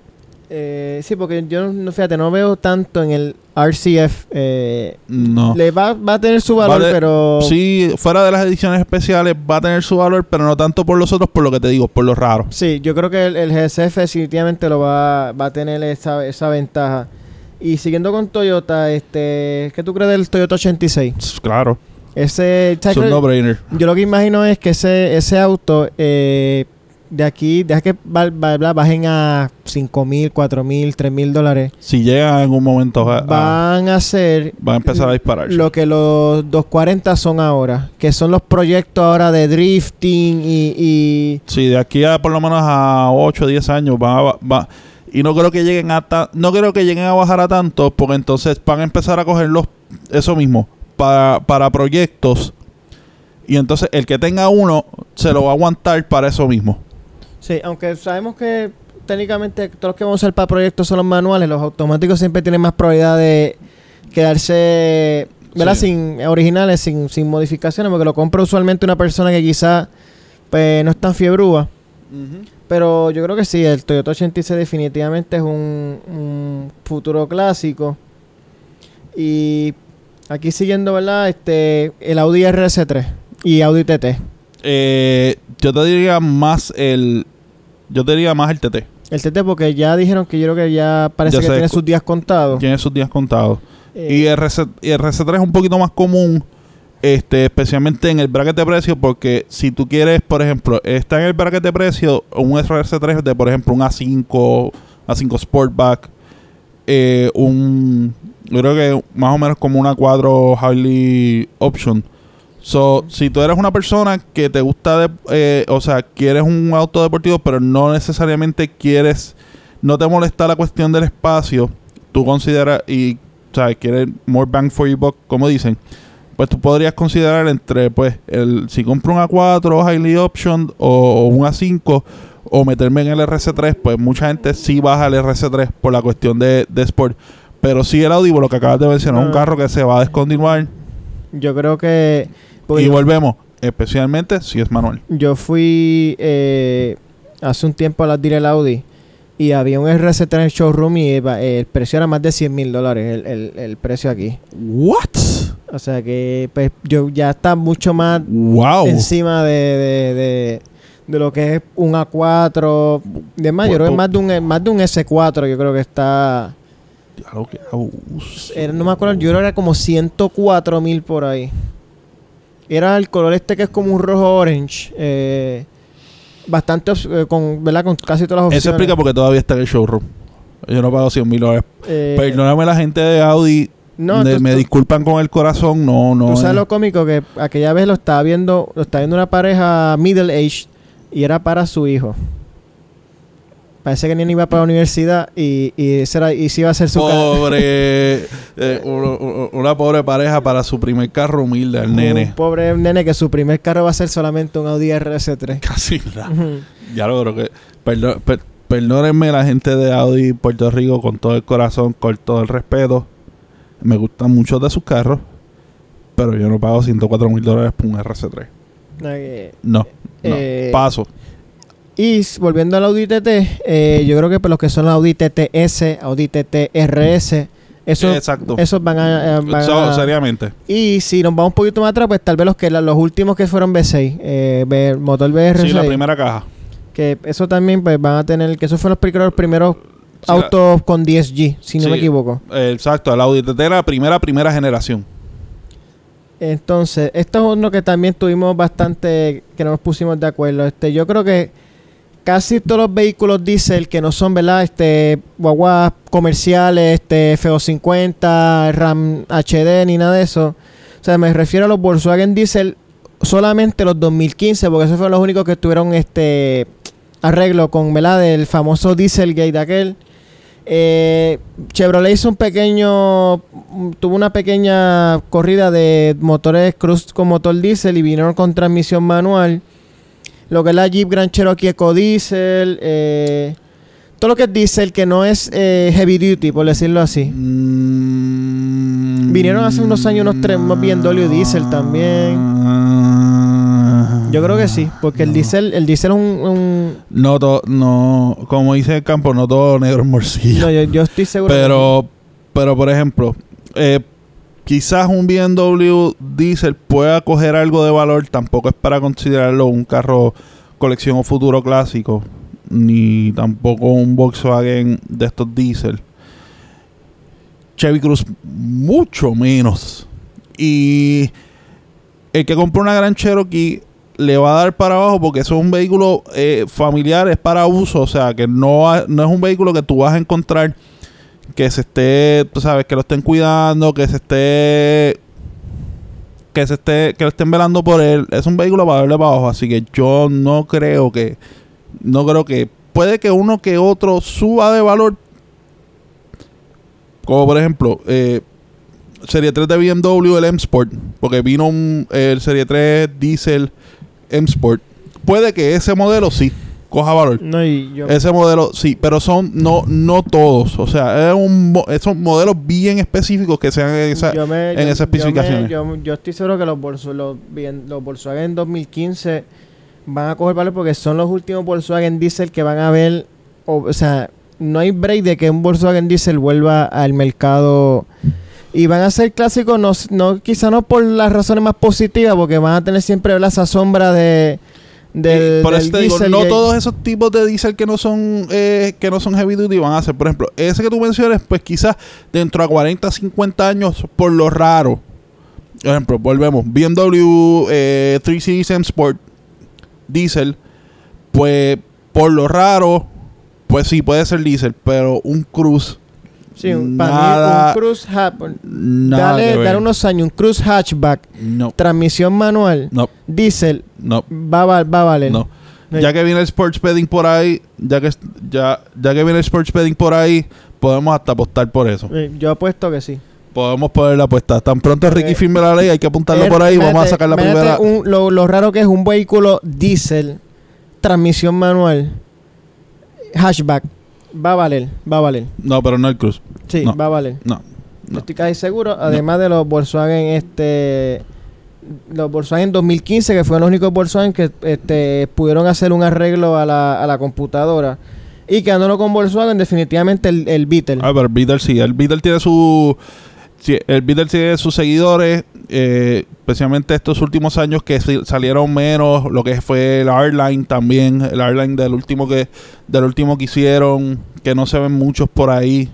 eh, sí, porque yo no, fíjate, no veo tanto en el RCF. eh, No. Le va, va a tener su valor, Va de- pero... Sí, fuera de las ediciones especiales va a tener su valor, pero no tanto por los otros, por lo que te digo, por lo raro. Sí, yo creo que el, el GSF definitivamente lo va, va a tener esa, esa ventaja. Y siguiendo con Toyota, este, ¿qué tú crees del Toyota 86? Claro, Ese, es ¿sabes un no-brainer. yo lo que imagino es que ese, ese auto eh, de aquí, deja que ba- ba- ba- bajen a 5 mil, 4 mil, 3 mil dólares. Si llega en un momento, a- a- Van a ser va a empezar a disparar. lo que los 240 son ahora, que son los proyectos ahora de drifting y, y Sí, de aquí a por lo menos a 8 o 10 años va, va- va- Y no creo que lleguen a no creo que lleguen a bajar a tanto, porque entonces van a empezar a coger los eso mismo para, para proyectos. Y entonces el que tenga uno se lo va a aguantar para eso mismo. Sí, aunque sabemos que técnicamente todos los que vamos a usar para proyectos son los manuales, los automáticos siempre tienen más probabilidad de quedarse, ¿verdad? Sí. Sin originales, sin, sin modificaciones, porque lo compra usualmente una persona que quizá pues, no es tan fiebrúa. Pero yo creo que sí, el Toyota 86 definitivamente es un, un futuro clásico. Y aquí siguiendo, ¿verdad? Este, el Audi RS3 y Audi TT. Eh, yo te diría más el yo te diría más el TT. El TT porque ya dijeron que yo creo que ya parece Ya que tiene sus días contados. Tiene sus días contados. Eh, Y RC, y RC3 es un poquito más común, este, especialmente en el bracket de precio, porque si tú quieres, por ejemplo, está en el bracket de precio un RC3 de, por ejemplo, un A5, A5 Sportback, eh, un, yo creo que más o menos como una 4 Harley Option. So, si tú eres una persona que te gusta, de, eh, o sea, quieres un auto deportivo, pero no necesariamente quieres, no te molesta la cuestión del espacio, tú consideras y, o sea, quieres more bang for your buck, como dicen, pues tú podrías considerar entre, pues, el si compro un A4 Highly Option o, o un A5 o meterme en el RC3, pues mucha gente sí baja el RC3 por la cuestión de, de Sport. Pero sí el Audi, por lo que acabas de mencionar, un Ah. carro que se va a descontinuar. yo creo que... y volvemos, especialmente si es manual. yo fui eh, hace un tiempo a la Direct Audi y había un RS3 en el showroom y eh, el precio era más de 100 mil dólares el, el- el precio aquí. ¿What? O sea que pues, yo ya está mucho más Wow. encima de, de, de, de lo que es un A4. De más, yo creo que Pues, más de un, más de un S4 yo creo que está... Qué abuso. Era, no me acuerdo, yo creo que era como 104 mil por ahí. Era el color este que es como un rojo orange. eh, bastante eh, con, ¿verdad? Con casi todas las opciones. Eso explica por qué todavía está en el showroom. Yo no pago 100 mil dólares. Eh, Perdóname la gente de Audi. No, de- tú- me tú- disculpan con el corazón. No, no. Tú sabes eh. lo cómico que aquella vez lo estaba viendo, lo estaba viendo una pareja middle age y era para su hijo. Parece que ni iba para la universidad y, y, ese era, y sí iba a ser su Pobre. eh, una pobre pareja para su primer carro humilde, un nene. pobre nene que su primer carro va a ser solamente un Audi RS3. Casi Ujú. Ya lo creo que. Perdón, per- perdónenme la gente de Audi Puerto Rico con todo el corazón, con todo el respeto. Me gustan muchos de sus carros. Pero yo no pago 104 mil dólares por un RC3. Eh, No. no. Eh, Paso. Y volviendo al Audi TT, eh, yo creo que por los que son Audi TTS, Audi TT RS, esos, Exacto. esos van a... eh, van So, a- seriamente. y si nos vamos un poquito más atrás, pues tal vez los que los últimos que fueron V6, eh, V- motor VR6, Sí, la primera caja. que eso también pues van a tener, que esos fueron los primeros, los primeros La- autos con 10G, si no Sí. me equivoco. eh, exacto, el Audi TT era la primera, primera generación. Entonces, esto es uno que también tuvimos bastante, que no nos pusimos de acuerdo. Este, yo creo que casi todos los vehículos diésel que no son, ¿verdad? Este, guaguas comerciales, este, FO50, RAM HD, ni nada de eso. O sea, me refiero a los Volkswagen Diesel solamente los 2015, porque esos fueron los únicos que tuvieron este arreglo con, ¿verdad? Del famoso Dieselgate aquel. Eh, Chevrolet hizo un pequeño, mm, tuvo una pequeña corrida de motores Cruz con motor diésel y vinieron con transmisión manual. Lo que es la Jeep Grand Cherokee Eco Diesel, eh, todo lo que es diesel que no es eh, heavy duty, por decirlo así. Mm, Vinieron hace unos años unos tres más BMW diesel también. Yo creo que sí, porque el diesel, el diesel es un, un- No, to- no, como dice el campo, no todo negro en morcilla. no, yo, yo estoy seguro. Pero, pero por ejemplo, eh, quizás un BMW diesel pueda coger algo de valor, tampoco es para considerarlo un carro colección o futuro clásico, ni tampoco un Volkswagen de estos diesel. Chevy Cruz mucho menos. Y el que compra una Gran Cherokee le va a dar para abajo porque eso es un vehículo eh, familiar, es para uso, o sea, que no, no es un vehículo que tú vas a encontrar que se esté, tú sabes, que lo estén cuidando, que se esté que se esté que lo estén velando por él, es un vehículo para darle para abajo, así que yo no creo que no creo que puede que uno que otro suba de valor. Como por ejemplo, eh, Serie 3 de BMW, el M Sport, porque vino un, el Serie 3 Diesel M Sport. Puede que ese modelo sí coja valor. No, y yo, Ese modelo sí, pero son no no todos. O sea, es un, son modelos bien específicos que sean en esa. yo me- en yo- esas yo me- especificaciones. Yo, estoy seguro que los, Volkswagen- los, los Volkswagen 2015 van a coger valor porque son los últimos Volkswagen Diesel que van a ver. O, o sea, no hay break de que un Volkswagen Diesel vuelva al mercado. Y van a ser clásicos, no, no, quizá no por las razones más positivas, porque van a tener siempre ¿verdad? esa sombra de. Del, por del eso te digo, no todos esos tipos de diésel que no son eh, que no son heavy duty van a ser, por ejemplo, ese que tú mencionas, pues quizás dentro a 40, 50 años, por lo raro. Por ejemplo, volvemos, BMW eh, 3 Series M Sport Diesel, pues por lo raro, pues sí puede ser diesel, pero un Cruise Sí, un- para mí nada- un Cruise hatch- nada Dale, dale unos años, un Cruise hatchback, No, transmisión manual, no, diésel, no. va, va a valer. No. Ya que viene el sports betting por ahí, ya que ya, ya que viene el sports betting por ahí, podemos hasta apostar por eso. Eh, Yo apuesto que sí. Podemos poner la apuesta. Tan pronto Ricky Eh, firme la ley, hay que apuntarlo Eh, por ahí. Vamos a sacar la primera. un- lo, lo raro que es un vehículo diésel, transmisión manual, hatchback. Va a valer, va a valer. No, pero no el Cruz. Sí, No. va a valer. No. No. Estoy casi seguro. Además de los Volkswagen, este. Los Volkswagen 2015, que fueron los únicos Volkswagen que este, pudieron hacer un arreglo a la, a la computadora. Y quedándolo con Volkswagen, definitivamente el, el Beetle. Ah, pero el Beetle sí. El Beetle tiene su. El Beetle tiene sus seguidores. eh, especialmente estos últimos años que salieron menos. Lo que fue el R-Line también. El R-Line del último que del último que hicieron. Que no se ven muchos por ahí.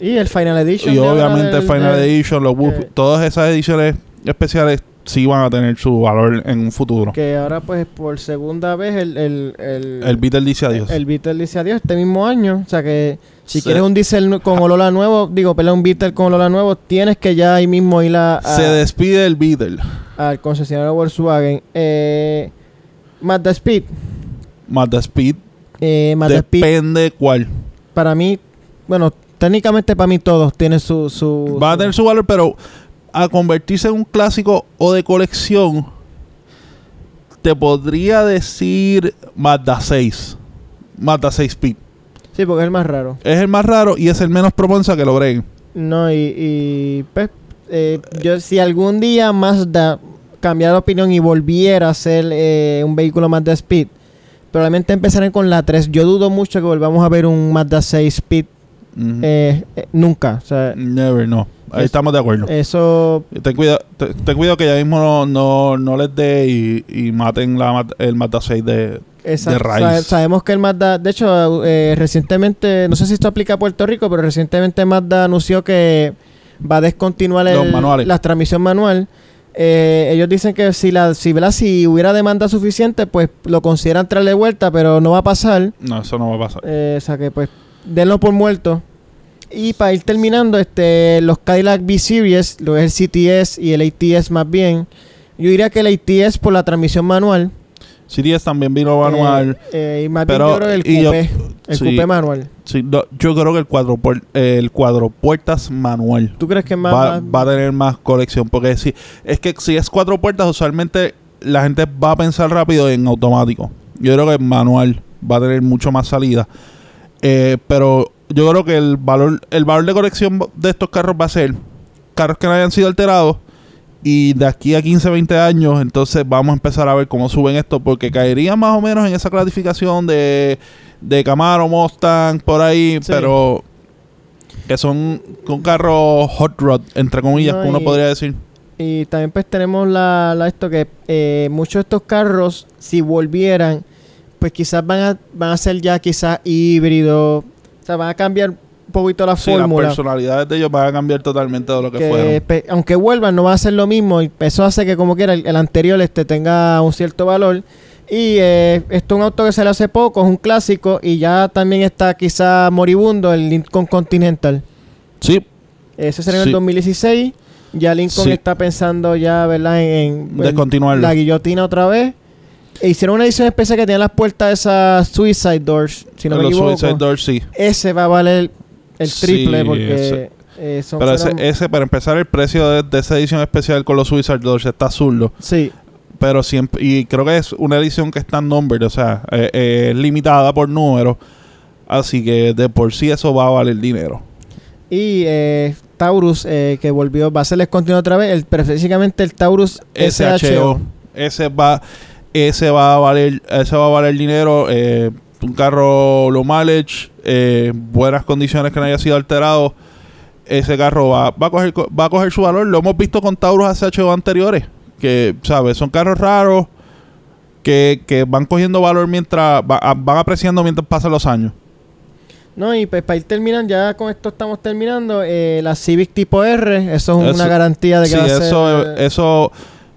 Y el Final Edition. Y obviamente del- Final del- Edition, los eh, todas esas ediciones especiales sí van a tener su valor en un futuro. Que ahora, pues, por segunda vez, el, el, el, El Beetle dice adiós. el Beetle dice adiós este mismo año. O sea que si Se- quieres un diesel con olor a nuevo, digo, perdón, un Beetle con olor a nuevo, tienes que ya ahí mismo ir a, a- Se despide el Beetle. al concesionario Volkswagen. Eh, Mazda Speed. Mazda Speed. Eh, Mazda Speed, Depende cuál. para mí, bueno, técnicamente para mí todos tienen su... su Va a tener su valor, pero a convertirse en un clásico o de colección, te podría decir Mazda 6. Mazda 6 Speed. Sí, porque es el más raro. Es el más raro y es el menos propenso a que lo breguen. No, y, y pues, eh, yo si algún día Mazda cambiara de opinión y volviera a ser eh, un vehículo Mazda Speed, probablemente empezaré con la 3. Yo dudo mucho que volvamos a ver un Mazda 6 Speed eh, eh, nunca. O sea, Never, no. Ahí Es- estamos de acuerdo. eso Ten cuidado, te- ten cuidado que ya mismo no, no, no les dé y, y maten la, el Mazda 6 de... Exacto. raíz. Sabe- sabemos que el Mazda, de hecho, eh, recientemente, no sé si esto aplica a Puerto Rico, pero recientemente Mazda anunció que va a descontinuar el- la transmisión manual. Eh, ellos dicen que si la si, ¿verdad? si hubiera demanda suficiente, pues lo consideran traer de vuelta, pero no va a pasar. No, eso no va a pasar. Eh, o sea que pues denlo por muerto. Y para ir terminando, este los Cadillac V-Series, lo es el CTS y el ATS más bien. Yo diría que el ATS por la transmisión manual. CDS también vino manual. Eh, eh, y Pero, yo creo que el yo- coupé. el sí. coupé manual. Sí, no, yo creo que el cuatro, puer- el puertas manual ¿Tú crees que es más, va, más- va a tener más colección. Porque si, es que si es cuatro puertas, usualmente la gente va a pensar rápido en automático. Yo creo que manual va a tener mucho más salida. Eh, pero yo creo que el valor, el valor de colección de estos carros va a ser carros que no hayan sido alterados. Y de aquí a 15, 20 años, entonces vamos a empezar a ver cómo suben esto, porque caería más o menos en esa clasificación de, de Camaro, Mustang, por ahí, Sí. pero que son con carros hot rod, entre comillas, No, que uno podría decir. Y también pues tenemos la, la esto que eh, muchos de estos carros, si volvieran, pues quizás van a, van a ser ya quizás híbridos. O sea, van a cambiar poquito la Sí, las fórmula. personalidades de ellos van a cambiar totalmente de lo que, que, fueron. aunque vuelvan, no va a ser lo mismo. Y eso hace que como quiera el, el anterior este tenga un cierto valor. Y eh, esto es un auto que salió hace poco, es un clásico. Y ya también está quizá moribundo el Lincoln Continental. Sí, Ese sería en Sí. el 2016. Ya Lincoln Sí. está pensando ya, ¿verdad? En, en- la guillotina otra vez. E hicieron una edición especial que tenía las puertas de esas Suicide Doors, si no me los equivoco. Suicide Doors, sí. Ese va a valer el Sí, triple porque ese. eh, son Pero ese, ese, para empezar, el precio de, de esa edición especial con los Suicide Doors está azul. Sí, Pero siempre, y creo que es una edición que está numbered, o sea, eh, eh, es limitada por número. Así que de por sí eso va a valer dinero. y eh, Taurus, eh, que volvió, va a ser continuo otra vez, el, específicamente el Taurus SHO. SHO. Ese va, ese va a valer, ese va a valer dinero. eh, un carro low mileage, eh, buenas condiciones que no haya sido alterado. Ese carro va, va a coger co- va a coger su valor. Lo hemos visto con Taurus SHO anteriores. Que, ¿sabes? Son carros raros que, que van cogiendo valor mientras va- a- van apreciando mientras pasan los años. No, y pues para ir terminando, ya con esto estamos terminando. eh, la Civic tipo R, eso es una Eso- garantía de que Sí, va a eso, ser. eso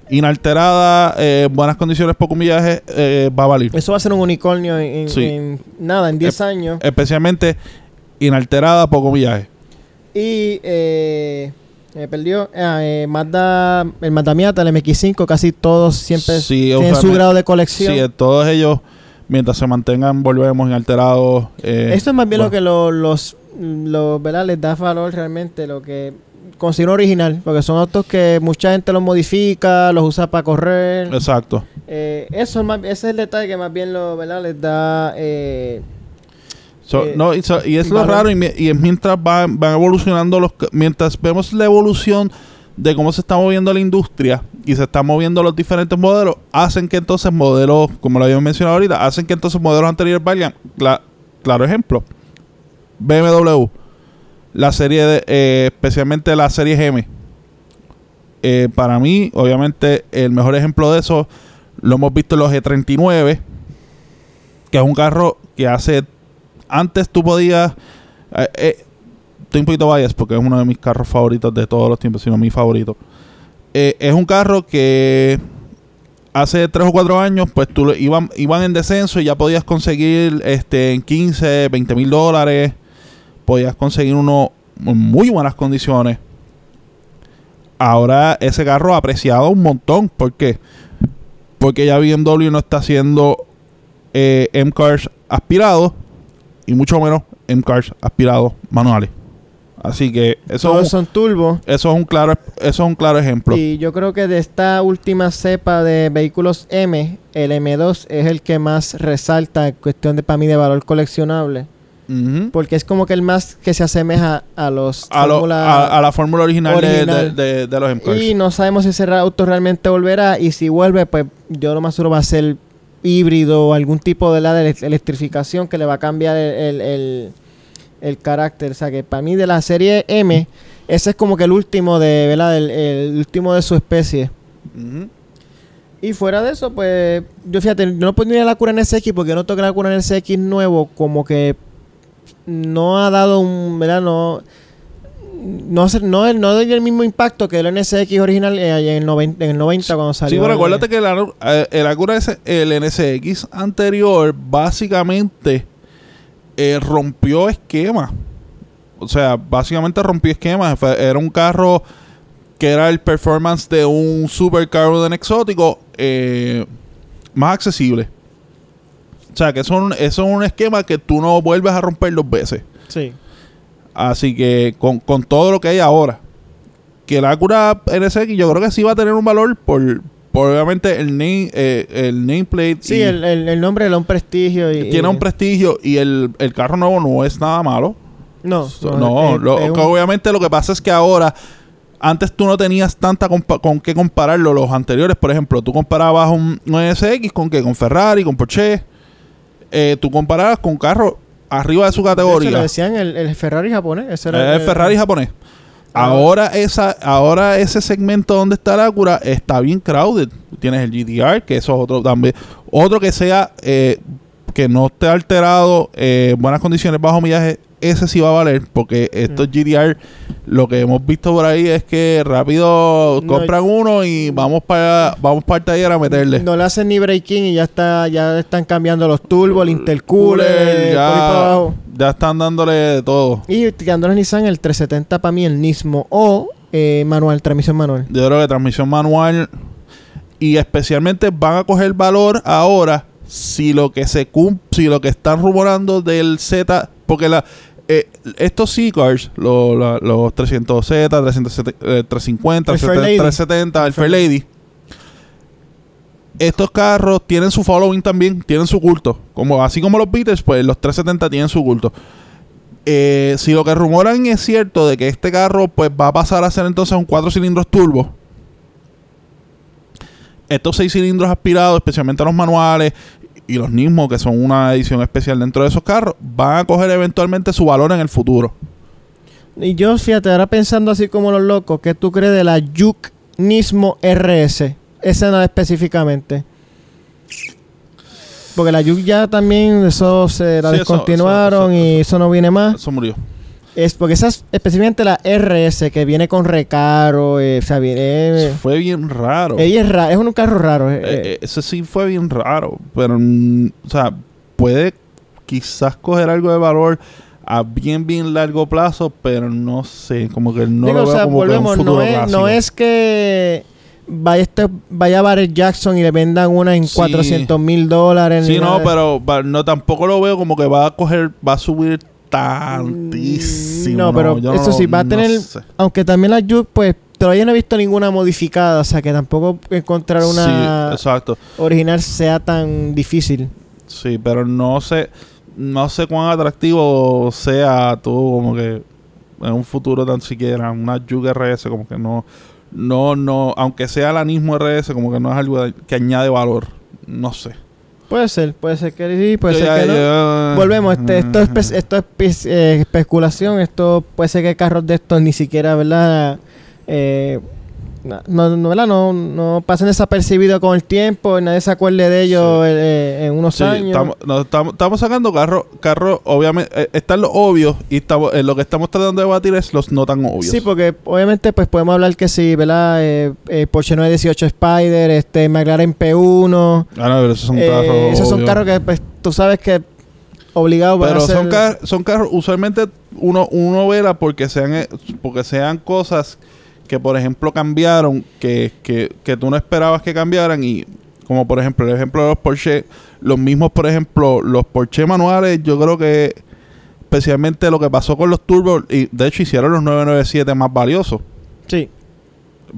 inalterada, eh, buenas condiciones, poco millaje, eh, va a valer. eso va a ser un unicornio en, en- Sí. en nada, en 10 Eh, años. Especialmente inalterada, poco millaje. Y eh, me perdió. Ah, eh, Mazda, el Mazda Miata, el MX5, casi todos siempre Sí, tienen su grado de colección. Sí, eh, todos ellos, mientras se mantengan, volvemos inalterados. eh, Esto es más bien lo que lo- los, los ¿verdad? les da valor realmente, lo que considero original, porque son autos que mucha gente los modifica, los usa para correr. Exacto. Eh, eso es más, ese es el detalle que más bien lo, ¿verdad? les da. Eh, So, Eh, no, y, so- y es lo raro, y, es mientras van, van evolucionando los... Mientras vemos la evolución de cómo se está moviendo la industria y se están moviendo los diferentes modelos, hacen que entonces modelos, como lo habíamos mencionado ahorita, hacen que entonces modelos anteriores valgan. Cla- claro ejemplo, BMW, la serie de, eh, especialmente la serie M. Eh, para mí, obviamente, el mejor ejemplo de eso lo hemos visto en los G39, que es un carro que hace antes tú podías. eh, eh, un poquito bias porque es uno de mis carros favoritos de todos los tiempos, sino mi favorito. Eh, es un carro que hace 3 o 4 años, pues tú iban, iban en descenso y ya podías conseguir este en 15, 20 mil dólares. Podías conseguir uno en muy buenas condiciones. Ahora ese carro ha apreciado un montón. ¿Por qué? Porque ya BMW no está haciendo eh, M-Cars aspirados y mucho menos M-Cars aspirados manuales. Así que eso, todos es, un- son turbo. eso es un claro eso es un claro ejemplo. Y yo creo que de esta última cepa de vehículos M, el M2 es el que más resalta en cuestión de para mí de valor coleccionable. Porque es como que el más que se asemeja a los a, lo- Fórmula- a- a la fórmula original, de- original. De, de- de los M-Cars. Y no sabemos si ese auto realmente volverá. Y si vuelve, pues yo lo más seguro va a ser híbrido o algún tipo de, la de electrificación que le va a cambiar el, el- el- el carácter. O sea que para mí de la serie M, ese es como que el último de, ¿verdad? El, último de su especie. Y fuera de eso, pues, yo fíjate, yo no pondría la cura en SX porque no toca la cura en SX nuevo, como que no ha dado un, ¿verdad? No, no, hace- no, no doy el mismo impacto que el NSX original eh, en, el 90, en el 90 cuando salió. Sí, pero el- acuérdate que la- eh, el, el NSX anterior básicamente eh, rompió esquema. O sea, básicamente rompió esquemas. Era un carro que era el performance de un supercar de un exótico eh, más accesible. O sea, que eso es, un, eso es un esquema que tú no vuelves a romper dos veces. Sí. Así que con, con todo lo que hay ahora, que el Acura NSX yo creo que sí va a tener un valor por, por obviamente el name, eh, el nameplate. Sí, y el, el, el nombre le da un prestigio. Y, tiene y- un prestigio y el, el carro nuevo no es nada malo. No, No, es- lo- es un- que obviamente lo que pasa es que ahora, antes tú no tenías tanta compa- con qué compararlo. Los anteriores, por ejemplo, tú comparabas un, un NSX con qué, con Ferrari, con Porsche. Eh, tú comparabas con carros arriba de su de hecho, categoría. le decían el, el Ferrari japonés. ese era Es el Ferrari japonés. Ah. Ahora esa, ahora ese segmento donde está el Acura está bien crowded. Tienes el GTR, que eso es otro también. Otro que sea eh, que no esté alterado, eh, buenas condiciones, bajo millaje, ese sí va a valer. Porque estos Mm. GTR, lo que hemos visto por ahí es que rápido No, compran uno y vamos para vamos para el taller a meterle. No le hacen ni breaking y ya está ya están cambiando los turbos, el intercooler, por ahí para ya, abajo. ya están dándole de todo. Y tirando los Nissan, el 370 para mí el Nismo o eh, manual, transmisión manual. Yo creo que transmisión manual. Y especialmente van a coger valor ahora si lo que se cum- si lo que están rumorando del Z, porque la eh, estos C-Cars, lo- la- los 300Z, 370, eh, 350, El Fairlady. 370, el Fairlady, estos carros tienen su following también, tienen su culto. Como, así como los Beatles, pues los 370 tienen su culto. Eh, si lo que rumoran es cierto de que este carro pues va a pasar a ser entonces un 4 cilindros turbo, estos 6 cilindros aspirados, especialmente los manuales y los mismos, que son una edición especial dentro de esos carros, van a coger eventualmente su valor en el futuro. Y yo, fíjate, ahora pensando así como los locos, ¿qué tú crees de la Juke Nismo RS? Esa no específicamente. Porque la Juke ya también, eso se la Sí, eso- descontinuaron eso- eso- y eso no viene más. Eso murió. Es porque esa es específicamente la RS que viene con recaro, eh, o sea, viene... Fue bien raro. Ella es rara, es un carro raro. eh, Eh, eh. eh, ese sí fue bien raro. Pero, mm, o sea, puede quizás coger algo de valor a bien, bien largo plazo, pero no sé, como que no Digo, lo o veo sea, como que un volvemos, futuro no es, no clásico. es que vaya, este, vaya a Barrett Jackson y le vendan una en Sí. 400 mil dólares. Sí, no, pero va- no tampoco lo veo como que va a coger, va a subir tantísimo. No, pero yo eso sí, va a no tener- sé. Aunque también la Juke, pues todavía no he visto ninguna modificada, o sea que tampoco encontrar Sí, una exacto. original sea tan difícil. Sí, pero no sé, no sé cuán atractivo sea tú como que en un futuro tan siquiera una Juke RS como que no, no, no, aunque sea la misma RS como que no es algo que añade valor, no sé. Puede ser, puede ser que sí, puede Yo ser ya- que no. Volvemos, este, esto es, esto es pis- eh, especulación, esto puede ser que carros de estos ni siquiera, ¿verdad? Eh, no, no, no, no, no pasen desapercibidos con el tiempo, y nadie se acuerde de ellos Sí. eh, en unos Sí, años. estamos, no, estamos, estamos sacando carros, carros, obviamente, eh, están los obvios y estamos, eh, lo que estamos tratando de debatir es los no tan obvios. Sí, porque obviamente pues podemos hablar que sí, ¿verdad? Eh, eh, Porsche 918 Spider, este McLaren P1. Ah, no, pero esos son eh, carros. esos son carros que pues, tú sabes que obligados van Pero son, car- son carros, usualmente uno, uno vela porque sean, eh, porque sean cosas que, por ejemplo, cambiaron, que, que, que tú no esperabas que cambiaran. Y como por ejemplo, el ejemplo de los Porsche, los mismos, por ejemplo, los Porsche manuales, yo creo que especialmente lo que pasó con los turbos, y de hecho hicieron los 997 más valiosos. Sí,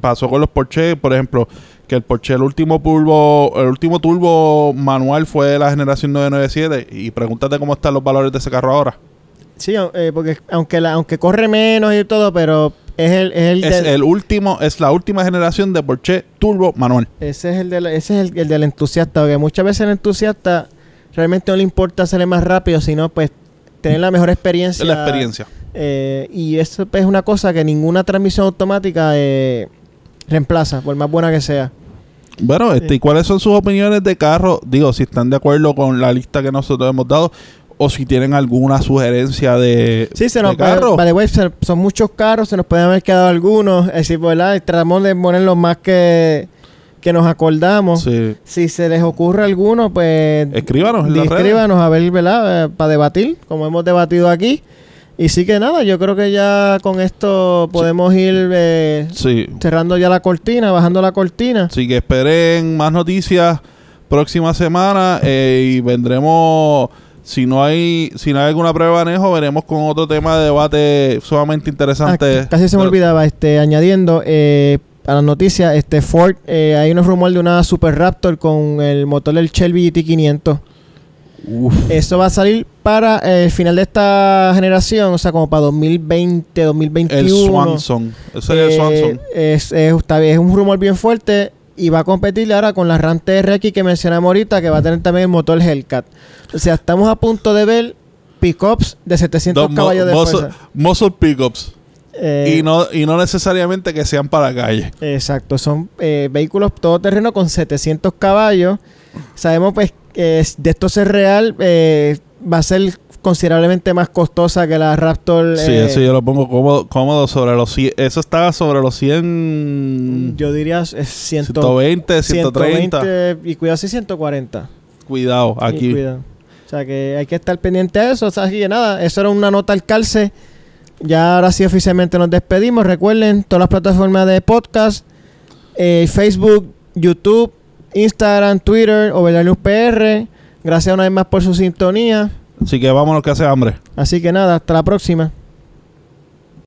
pasó con los Porsche, por ejemplo, que el Porsche, el último turbo, el último turbo manual fue de la generación 997 y pregúntate cómo están los valores de ese carro ahora. sí, eh, porque aunque, la, aunque corre menos y todo, pero es el... Es el, Es del- el último, es la última generación de Porsche turbo manual. Ese es el del, ese es el, el del entusiasta, porque muchas veces el entusiasta realmente no le importa hacerle más rápido, sino pues tener la mejor experiencia. La experiencia. Eh, y eso pues, es una cosa que ninguna transmisión automática eh, reemplaza, por más buena que sea. Bueno, este, Sí. ¿y cuáles son sus opiniones de carro? Digo, si están de acuerdo con la lista que nosotros hemos dado o si tienen alguna sugerencia de, Sí, se de nos carro. vale, son muchos carros, se nos pueden haber quedado algunos. Es decir, ¿verdad? Tratamos de poner los más que, que nos acordamos. Sí. Si se les ocurre alguno, pues Escríbanos en escríbanos a ver, ¿verdad? Eh, Para debatir, como hemos debatido aquí. Y sí que nada, yo creo que ya con esto podemos ir eh, Sí. cerrando ya la cortina, bajando la cortina. Así que esperen más noticias próxima semana eh, y vendremos. Si no hay si no hay alguna prueba de anejo, veremos con otro tema de debate sumamente interesante. Ah, casi se me olvidaba, este, añadiendo eh, a la noticia, este Ford, eh, hay unos rumores de una Super Raptor con el motor del Shelby GT500. Uf. Eso va a salir para eh, el final de esta generación, o sea, como para 2020, 2021. el Swanson. Ese es el Eh, Swanson. Es, es, es un rumor bien fuerte y va a competir ahora con la RAM TRX que mencionamos ahorita, que va a tener también el motor Hellcat. O sea, estamos a punto de ver pickups de 700 Dos mo- caballos de muscle, fuerza. muscle pickups. Eh, y, no, y no necesariamente que sean para calle. Exacto, son eh, vehículos todoterreno con 700 caballos. Sabemos pues que de esto ser real eh, va a ser considerablemente más costosa que la Raptor. Sí, eh, eso yo lo pongo cómodo, cómodo sobre los 100. Eso estaba sobre los 100. Yo diría es 100, 120, 130. 120 y cuidado si 140. Cuidado, Y aquí. cuidado. O sea que hay que estar pendiente de eso. O sea, así que nada, eso era una nota al calce. Ya ahora sí oficialmente nos despedimos. Recuerden, todas las plataformas de podcast, eh, Facebook, YouTube, Instagram, Twitter, Overland PR. Gracias una vez más por su sintonía. Así que vámonos que hace hambre. Así que nada, hasta la próxima.